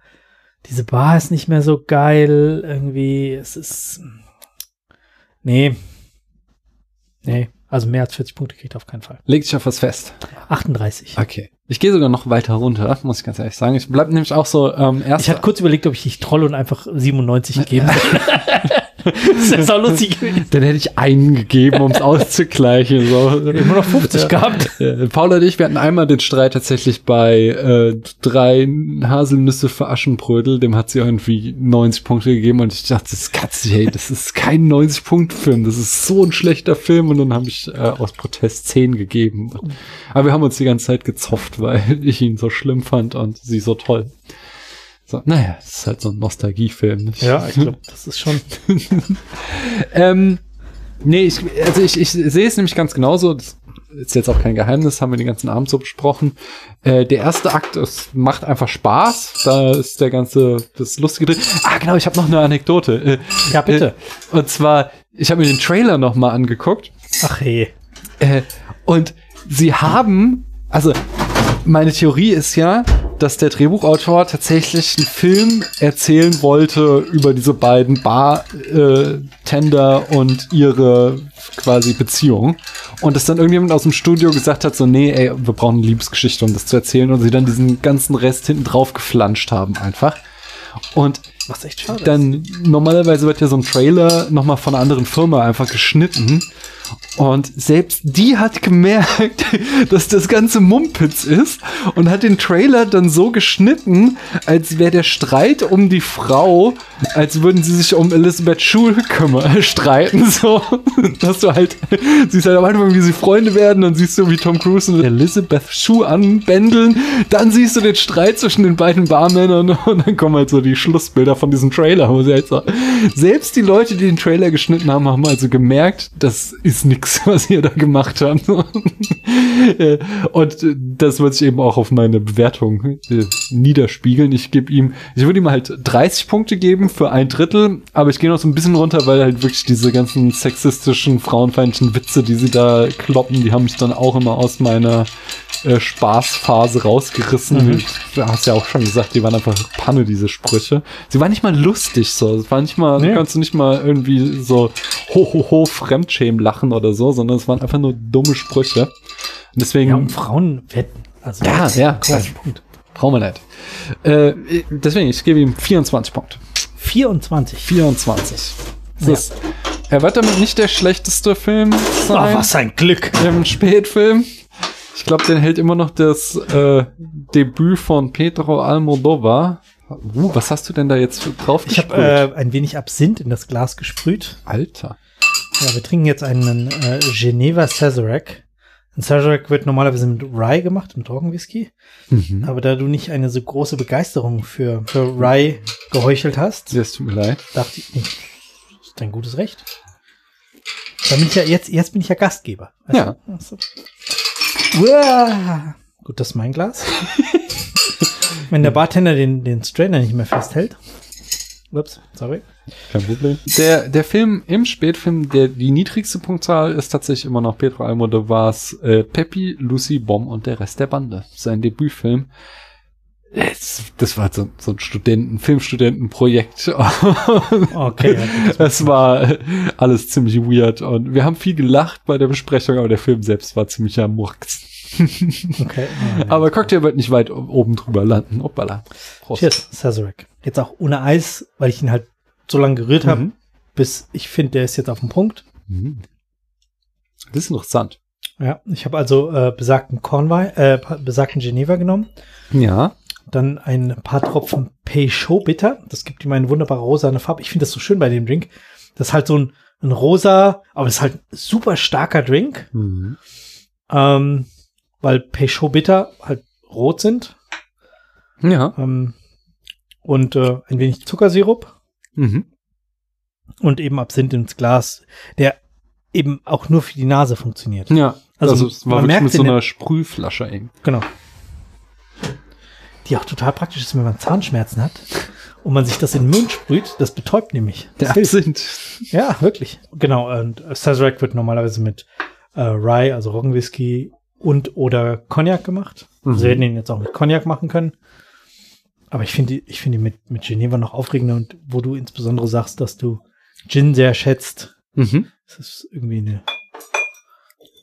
Speaker 1: Diese Bar ist nicht mehr so geil. Irgendwie, es ist. Nee. Nee. Also mehr als 40 Punkte kriegt auf keinen Fall.
Speaker 2: Leg dich auf was fest.
Speaker 1: 38.
Speaker 2: Okay. Ich gehe sogar noch weiter runter, muss ich ganz ehrlich sagen. Ich bleib nämlich auch so ähm, erst.
Speaker 1: Ich hatte kurz überlegt, ob ich dich trolle und einfach 97 geben. Das ist auch lustig gewesen.
Speaker 2: dann hätte ich einen gegeben, um es auszugleichen. So.
Speaker 1: Immer noch 50 gehabt.
Speaker 2: Äh, Paul und ich, wir hatten einmal den Streit tatsächlich bei äh, drei Haselnüsse für Aschenbrödel. Dem hat sie irgendwie 90 Punkte gegeben und ich dachte, das kannst du, hey, das ist kein 90-Punkt-Film. Das ist so ein schlechter Film. Und dann habe ich äh, aus Protest 10 gegeben. Aber wir haben uns die ganze Zeit gezofft, weil ich ihn so schlimm fand und sie so toll. So, naja, das ist halt so ein Nostalgiefilm.
Speaker 1: Ja, ich glaube, das ist schon.
Speaker 2: Ähm, nee, ich, also ich, ich sehe es nämlich ganz genauso. Das ist jetzt auch kein Geheimnis, haben wir den ganzen Abend so besprochen. Äh, der erste Akt, es macht einfach Spaß. Da ist der ganze, das Lustige drin. Ah, genau, ich habe noch eine Anekdote. Äh,
Speaker 1: Ja, bitte.
Speaker 2: Äh, und zwar, ich habe mir den Trailer noch mal angeguckt.
Speaker 1: Ach hey.
Speaker 2: Äh, und sie haben, also meine Theorie ist ja, dass der Drehbuchautor tatsächlich einen Film erzählen wollte über diese beiden Bartender und ihre quasi Beziehung. Und dass dann irgendjemand aus dem Studio gesagt hat, so, nee, ey, wir brauchen eine Liebesgeschichte, um das zu erzählen. Und sie dann diesen ganzen Rest hinten drauf geflanscht haben einfach. Und
Speaker 1: Was echt schade.
Speaker 2: dann normalerweise wird ja so ein Trailer nochmal von einer anderen Firma einfach geschnitten. Und selbst die hat gemerkt, dass das ganze Mumpitz ist und hat den Trailer dann so geschnitten, als wäre der Streit um die Frau, als würden sie sich um Elizabeth Shue kümmern, streiten, so. Dass du halt, siehst halt am Anfang, wie sie Freunde werden, dann siehst du, wie Tom Cruise und Elizabeth Shue anbändeln, dann siehst du den Streit zwischen den beiden Barmännern und dann kommen halt so die Schlussbilder von diesem Trailer, wo sie halt so, selbst die Leute, die den Trailer geschnitten haben, haben also gemerkt, das ist nix, was ihr da gemacht habt. Äh, und äh, das wird sich eben auch auf meine Bewertung äh, niederspiegeln. Ich gebe ihm, ich würde ihm halt 30 Punkte geben für ein Drittel, aber ich gehe noch so ein bisschen runter, weil halt wirklich diese ganzen sexistischen, frauenfeindlichen Witze, die sie da kloppen, die haben mich dann auch immer aus meiner äh, Spaßphase rausgerissen.
Speaker 1: Mhm.
Speaker 2: Du hast ja auch schon gesagt, die waren einfach Panne, diese Sprüche. Sie waren nicht mal lustig so. Es war nicht mal,
Speaker 1: Nee.
Speaker 2: du kannst du nicht mal irgendwie so ho ho ho Fremdschämen lachen oder so, sondern es waren einfach nur dumme Sprüche. Und deswegen
Speaker 1: ja, und Frauen wetten. Also,
Speaker 2: Ja, ja.
Speaker 1: Großer Punkt.
Speaker 2: brauchen wir nicht. Äh, deswegen, ich gebe ihm 24 Punkte.
Speaker 1: 24.
Speaker 2: 24. Das
Speaker 1: Ja.
Speaker 2: ist, er wird damit nicht der schlechteste Film
Speaker 1: Oh,
Speaker 2: sein
Speaker 1: was ein Glück.
Speaker 2: im Spätfilm. Ich glaube, den hält immer noch das äh, Debüt von Pedro Almodovar. Uh, was hast du denn da jetzt drauf
Speaker 1: Ich habe äh, ein wenig Absinth in das Glas gesprüht.
Speaker 2: Alter.
Speaker 1: Ja, wir trinken jetzt einen äh, Geneva Sazerac. Ein Sazerac wird normalerweise mit Rye gemacht, mit Trockenwhisky.
Speaker 2: Mhm.
Speaker 1: Aber da du nicht eine so große Begeisterung für, für Rye geheuchelt hast,
Speaker 2: Das tut mir leid.
Speaker 1: dachte ich, nee, das ist dein gutes Recht. Dann bin ich ja jetzt, jetzt bin ich ja Gastgeber. Weißt
Speaker 2: Ja.
Speaker 1: du? Ach so. Uah. Gut, das ist mein Glas. Wenn der Bartender den, den Strainer nicht mehr festhält. Ups, sorry.
Speaker 2: Kein Problem. Der, der Film im Spätfilm, der die niedrigste Punktzahl ist tatsächlich immer noch Pedro Almodovars äh, Peppy, Lucy, Bomb und der Rest der Bande. Sein Debütfilm. Es, das war so, so ein Studenten, Filmstudentenprojekt.
Speaker 1: Okay. das
Speaker 2: Es war alles ziemlich weird und wir haben viel gelacht bei der Besprechung, aber der Film selbst war ziemlicher Murks.
Speaker 1: okay. Oh.
Speaker 2: Aber Cocktail wird nicht weit oben drüber landen. Hoppala. Prost.
Speaker 1: Cheers, Sazerac. Jetzt auch ohne Eis, weil ich ihn halt so lange gerührt habe,
Speaker 2: Mhm.
Speaker 1: bis ich finde, der ist jetzt auf dem Punkt.
Speaker 2: Mhm. Das ist interessant.
Speaker 1: Ja, ich habe also äh, besagten Cornwall, äh, besagten Geneva genommen.
Speaker 2: Ja.
Speaker 1: Dann ein paar Tropfen Peychaud Bitter. Das gibt ihm eine wunderbare rosane Farbe. Ich finde das so schön bei dem Drink. Das ist halt so ein, ein rosa, aber das ist halt ein super starker Drink.
Speaker 2: Mhm.
Speaker 1: Ähm, weil Peychaud Bitter halt rot sind.
Speaker 2: Ja.
Speaker 1: Ähm, und äh, ein wenig Zuckersirup.
Speaker 2: Mhm.
Speaker 1: Und eben Absinth ins Glas, der eben auch nur für die Nase funktioniert.
Speaker 2: Ja.
Speaker 1: Also,
Speaker 2: Also, es war
Speaker 1: man merkt
Speaker 2: mit so
Speaker 1: in der-
Speaker 2: einer Sprühflasche eng.
Speaker 1: Genau. Die auch total praktisch ist, wenn man Zahnschmerzen hat und man sich das in den Mund sprüht, das betäubt nämlich.
Speaker 2: Der
Speaker 1: Das hilft.
Speaker 2: Absinth.
Speaker 1: Ja, wirklich. Genau, und Sazerac wird normalerweise mit äh, Rye, also Roggenwhisky und oder Cognac gemacht.
Speaker 2: Mhm.
Speaker 1: Also wir hätten ihn jetzt auch mit Cognac machen können. Aber ich finde, ich finde mit, mit Geneva noch aufregender und wo du insbesondere sagst, dass du Gin sehr schätzt,
Speaker 2: Mhm.
Speaker 1: ist es irgendwie eine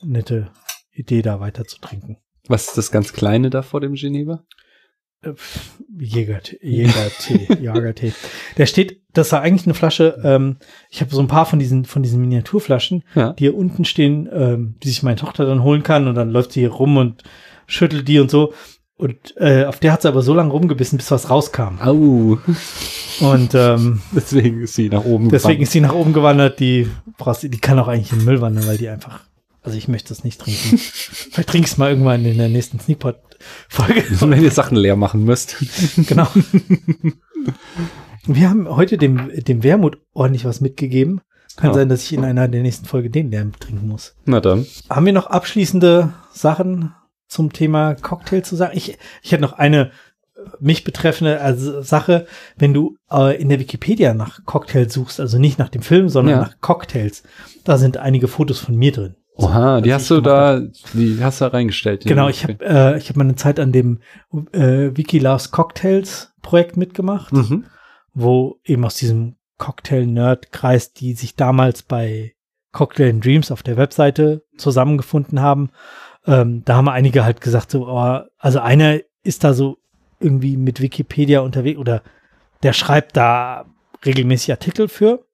Speaker 1: nette Idee, da weiter zu trinken.
Speaker 2: Was ist das ganz Kleine da vor dem Geneva?
Speaker 1: Äh, Jägertee, Jägertee, Jagertee. Der steht, das war eigentlich eine Flasche, ähm, ich habe so ein paar von diesen, von diesen Miniaturflaschen,
Speaker 2: Ja.
Speaker 1: die hier unten stehen, ähm, die sich meine Tochter dann holen kann und dann läuft sie hier rum und schüttelt die und so. Und äh, auf der hat sie aber so lange rumgebissen, bis was rauskam.
Speaker 2: Au.
Speaker 1: Und ähm,
Speaker 2: Deswegen ist sie nach oben
Speaker 1: deswegen
Speaker 2: gefahren.
Speaker 1: ist sie nach oben gewandert, die brauchst die kann auch eigentlich in den Müll wandern, weil die einfach, also ich möchte das nicht trinken. Vielleicht trink ich's mal irgendwann in der nächsten Sneakpot-Folge.
Speaker 2: Wenn ihr Sachen leer machen müsst.
Speaker 1: Genau. Wir haben heute dem, dem Wermut ordentlich was mitgegeben. Kann
Speaker 2: Ja.
Speaker 1: sein, dass ich in einer der nächsten Folge den Lärm trinken muss.
Speaker 2: Na dann.
Speaker 1: Haben wir noch abschließende Sachen zum Thema Cocktail zu sagen? Ich, ich hätte noch eine äh, mich betreffende also Sache, wenn du äh, in der Wikipedia nach Cocktails suchst, also nicht nach dem Film, sondern
Speaker 2: Ja.
Speaker 1: nach Cocktails, da sind einige Fotos von mir drin.
Speaker 2: Oha, die
Speaker 1: was
Speaker 2: hast du da, die hast du da reingestellt. die-
Speaker 1: Genau, ich habe äh, ich hab mal eine Zeit an dem äh, Wiki Loves Cocktails Projekt mitgemacht.
Speaker 2: Mhm.
Speaker 1: wo eben aus diesem Cocktail-Nerd-Kreis, die sich damals bei Cocktail and Dreams auf der Webseite zusammengefunden haben, ähm, da haben einige halt gesagt, so, oh, also einer ist da so irgendwie mit Wikipedia unterwegs oder der schreibt da regelmäßig Artikel für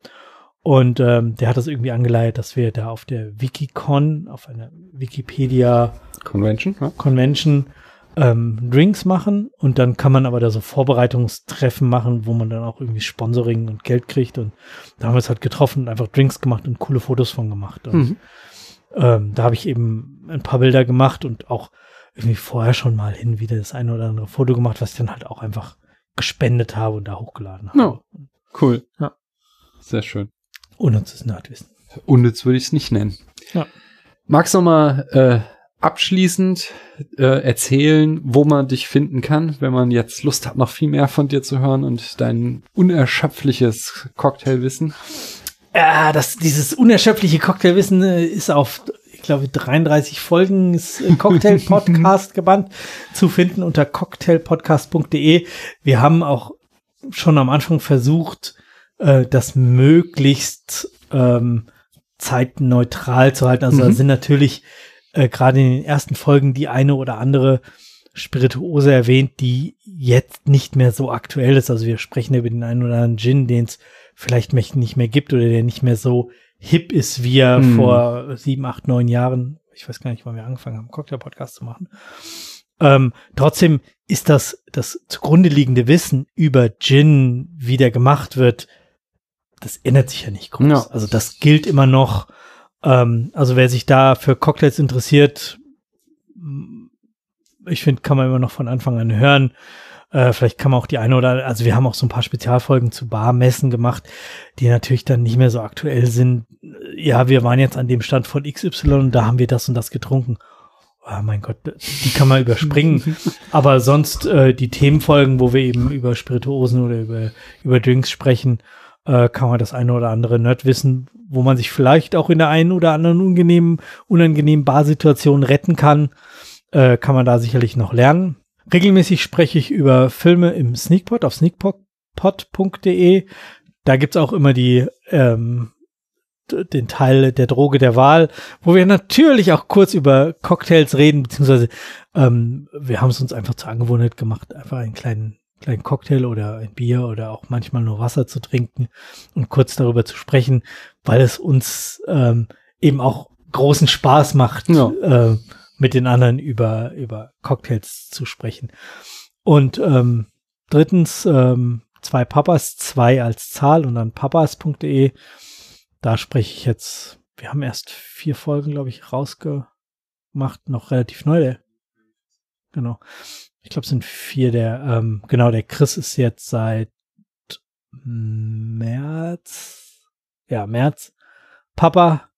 Speaker 1: und ähm, der hat das irgendwie angeleitet, dass wir da auf der Wikicon, auf einer Wikipedia
Speaker 2: Convention, ja.
Speaker 1: Convention ähm, Drinks machen und dann kann man aber da so Vorbereitungstreffen machen, wo man dann auch irgendwie Sponsoring und Geld kriegt und da haben wir es halt getroffen und einfach Drinks gemacht und coole Fotos von gemacht. Und
Speaker 2: Mhm.
Speaker 1: ähm, da habe ich eben ein paar Bilder gemacht und auch irgendwie vorher schon mal hin wieder das eine oder andere Foto gemacht, was ich dann halt auch einfach gespendet habe und da hochgeladen habe.
Speaker 2: Ja. Cool.
Speaker 1: Ja.
Speaker 2: Sehr schön.
Speaker 1: Unnützes Nerdwissen.
Speaker 2: Unnütz würde ich es nicht nennen.
Speaker 1: Ja.
Speaker 2: Magst du noch mal äh, abschließend äh, erzählen, wo man dich finden kann, wenn man jetzt Lust hat, noch viel mehr von dir zu hören und dein unerschöpfliches Cocktailwissen?
Speaker 1: Ja, das, dieses unerschöpfliche Cocktailwissen äh, ist auf, ich glaube, 33 Folgen ist äh, Cocktail Podcast gebannt zu finden unter cocktailpodcast.de. Wir haben auch schon am Anfang versucht, äh, das möglichst ähm, zeitneutral zu halten. Also da
Speaker 2: Mhm.
Speaker 1: sind natürlich äh, gerade in den ersten Folgen die eine oder andere Spirituose erwähnt, die jetzt nicht mehr so aktuell ist. Also wir sprechen über den einen oder anderen Gin, den es vielleicht nicht mehr gibt oder der nicht mehr so hip ist, wie er
Speaker 2: Hm.
Speaker 1: vor sieben, acht, neun Jahren, ich weiß gar nicht, wann wir angefangen haben, Cocktail-Podcast zu machen. Ähm, trotzdem ist das, das zugrunde liegende Wissen über Gin, wie der gemacht wird, das ändert sich ja nicht groß.
Speaker 2: Ja.
Speaker 1: Also das gilt immer noch. Ähm, also wer sich da für Cocktails interessiert, ich finde, kann man immer noch von Anfang an hören. Äh, vielleicht kann man auch die eine oder also wir haben auch so ein paar Spezialfolgen zu Barmessen gemacht, die natürlich dann nicht mehr so aktuell sind. Ja, wir waren jetzt an dem Stand von XY und da haben wir das und das getrunken. Oh mein Gott, die kann man überspringen. Aber sonst äh, die Themenfolgen, wo wir eben über Spirituosen oder über, über Drinks sprechen, äh, kann man das eine oder andere Nerdwissen, wo man sich vielleicht auch in der einen oder anderen unangenehmen, unangenehmen Barsituation retten kann, äh, kann man da sicherlich noch lernen. Regelmäßig spreche ich über Filme im Sneakpot auf sneakpot.de. Da gibt's auch immer die ähm, den Teil der Droge der Wahl, wo wir natürlich auch kurz über Cocktails reden, beziehungsweise ähm, wir haben es uns einfach zur Angewohnheit gemacht, einfach einen kleinen kleinen Cocktail oder ein Bier oder auch manchmal nur Wasser zu trinken und kurz darüber zu sprechen, weil es uns ähm, eben auch großen Spaß macht,
Speaker 2: Ja.
Speaker 1: äh, mit den anderen über, über Cocktails zu sprechen. Und ähm, drittens, ähm, zwei Papas, zwei als Zahl und dann papas.de. Da spreche ich jetzt, wir haben erst vier Folgen, glaube ich, rausgemacht, noch relativ neu. Genau. Ich glaube, es sind vier der, ähm, genau, der Chris ist jetzt seit März, ja, März, Papa.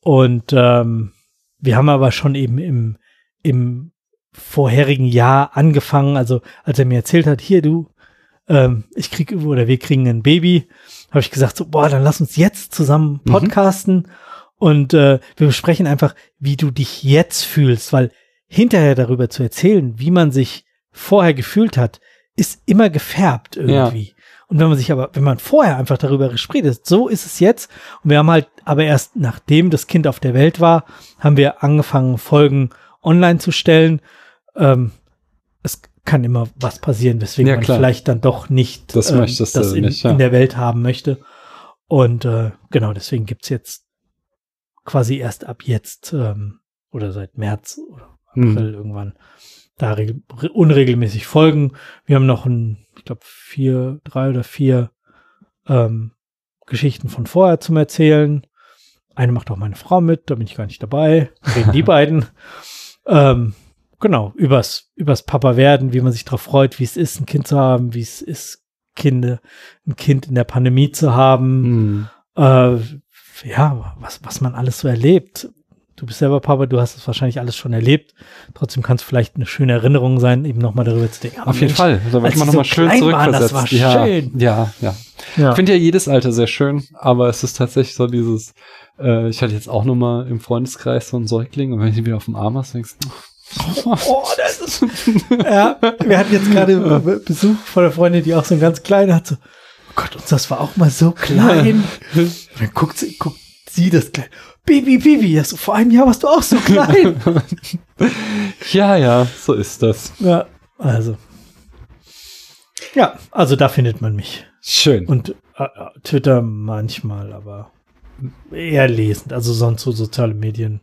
Speaker 1: Und ähm, wir haben aber schon eben im, im vorherigen Jahr angefangen, also als er mir erzählt hat, hier du, ähm, ich krieg oder wir kriegen ein Baby, habe ich gesagt, so, boah, dann lass uns jetzt zusammen
Speaker 2: Mhm.
Speaker 1: podcasten und äh, wir besprechen einfach, wie du dich jetzt fühlst, weil hinterher darüber zu erzählen, wie man sich vorher gefühlt hat, ist immer gefärbt irgendwie. Und wenn man sich aber, wenn man vorher einfach darüber spricht, so ist es jetzt. Und wir haben halt, aber erst nachdem das Kind auf der Welt war, haben wir angefangen, Folgen online zu stellen. Ähm, es kann immer was passieren, weswegen
Speaker 2: Ja,
Speaker 1: man vielleicht dann doch nicht
Speaker 2: Das
Speaker 1: ähm, das in,
Speaker 2: nicht, ja.
Speaker 1: in der Welt haben möchte. Und äh, genau, deswegen gibt's jetzt quasi erst ab jetzt ähm, oder seit März oder April irgendwann da regel- re- unregelmäßig Folgen. Wir haben noch ein, ich glaube, vier, drei oder vier ähm, Geschichten von vorher zum Erzählen. Eine macht auch meine Frau mit, da bin ich gar nicht dabei. Reden die beiden. Ähm, genau, übers, übers Papa werden, wie man sich darauf freut, wie es ist, ein Kind zu haben, wie es ist, Kinder, ein Kind in der Pandemie zu haben
Speaker 2: Hm.
Speaker 1: äh, ja, was, was man alles so erlebt. Du bist selber Papa, du hast es wahrscheinlich alles schon erlebt. Trotzdem kann es vielleicht eine schöne Erinnerung sein, eben nochmal darüber zu denken.
Speaker 2: Auf jeden
Speaker 1: Mensch,
Speaker 2: Fall. Da wird
Speaker 1: als
Speaker 2: man nochmal
Speaker 1: so
Speaker 2: schön
Speaker 1: klein waren, das
Speaker 2: zurückversetzt.
Speaker 1: war
Speaker 2: ja,
Speaker 1: schön.
Speaker 2: ja, ja.
Speaker 1: Ja.
Speaker 2: Ich finde ja jedes Alter sehr schön, aber es ist tatsächlich so dieses, äh, ich hatte jetzt auch nochmal im Freundeskreis so einen Säugling und wenn ich ihn wieder auf dem Arm hast, denkst du,
Speaker 1: Oh, das ist. ja, wir hatten jetzt gerade Be- Besuch von der Freundin, die auch so ein ganz kleiner hat. So, oh Gott, und das war auch mal so klein. Und dann guckt sie, guckt sie das klein. Bibi, Bibi, ja, so vor einem Jahr warst du auch so klein.
Speaker 2: ja, ja, so ist das.
Speaker 1: ja, also. Ja, also da findet man mich.
Speaker 2: Schön.
Speaker 1: Und äh, äh, Twitter manchmal, aber eher lesend. Also sonst so soziale Medien.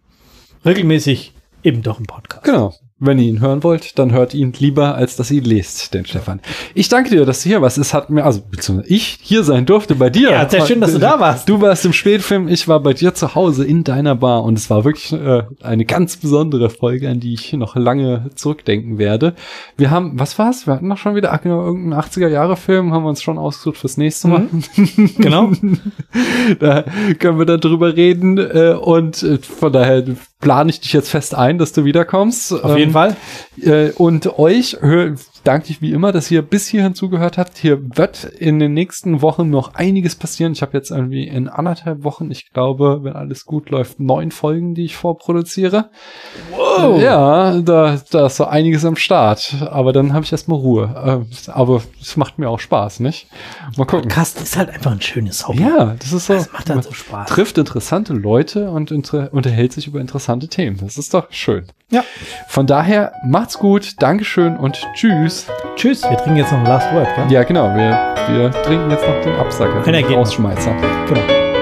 Speaker 1: Regelmäßig eben doch im Podcast.
Speaker 2: Genau. Wenn ihr ihn hören wollt, dann hört ihn lieber, als dass ihr ihn lest, den Stefan. Ich danke dir, dass du hier warst. Es hat mir, also beziehungsweise ich hier sein durfte bei dir.
Speaker 1: Ja, sehr schön, dass du da warst.
Speaker 2: Du warst im Spätfilm, ich war bei dir zu Hause in deiner Bar und es war wirklich äh, eine ganz besondere Folge, an die ich noch lange zurückdenken werde. Wir haben, was war's? Wir hatten noch schon wieder ach, genau, irgendeinen 80er-Jahre-Film, haben wir uns schon ausgesucht fürs nächste Mal.
Speaker 1: Genau.
Speaker 2: da können wir dann drüber reden äh, und äh, von daher plane ich dich jetzt fest ein, dass du wiederkommst.
Speaker 1: Auf jeden Fall.
Speaker 2: Äh, und euch hör, danke ich wie immer, dass ihr bis hierhin zugehört habt. Hier wird in den nächsten Wochen noch einiges passieren. Ich habe jetzt irgendwie in anderthalb Wochen, ich glaube, wenn alles gut läuft, neun Folgen, die ich vorproduziere.
Speaker 1: Wow.
Speaker 2: Ja, da, da ist so einiges am Start. Aber dann habe ich erstmal Ruhe. Äh, aber es macht mir auch Spaß, nicht? Mal gucken.
Speaker 1: Podcast ist halt einfach ein schönes Hobby.
Speaker 2: Ja, das ist so.
Speaker 1: Das macht halt so Spaß.
Speaker 2: Trifft interessante Leute und inter unterhält sich über interessante Themen. Das ist doch schön.
Speaker 1: Ja.
Speaker 2: Von daher macht's gut, Dankeschön und tschüss.
Speaker 1: Tschüss. Wir trinken jetzt noch ein Last Word, gell?
Speaker 2: Ja, genau, wir, wir trinken jetzt noch den Absacker, den. Rausschmeißer.
Speaker 1: Genau.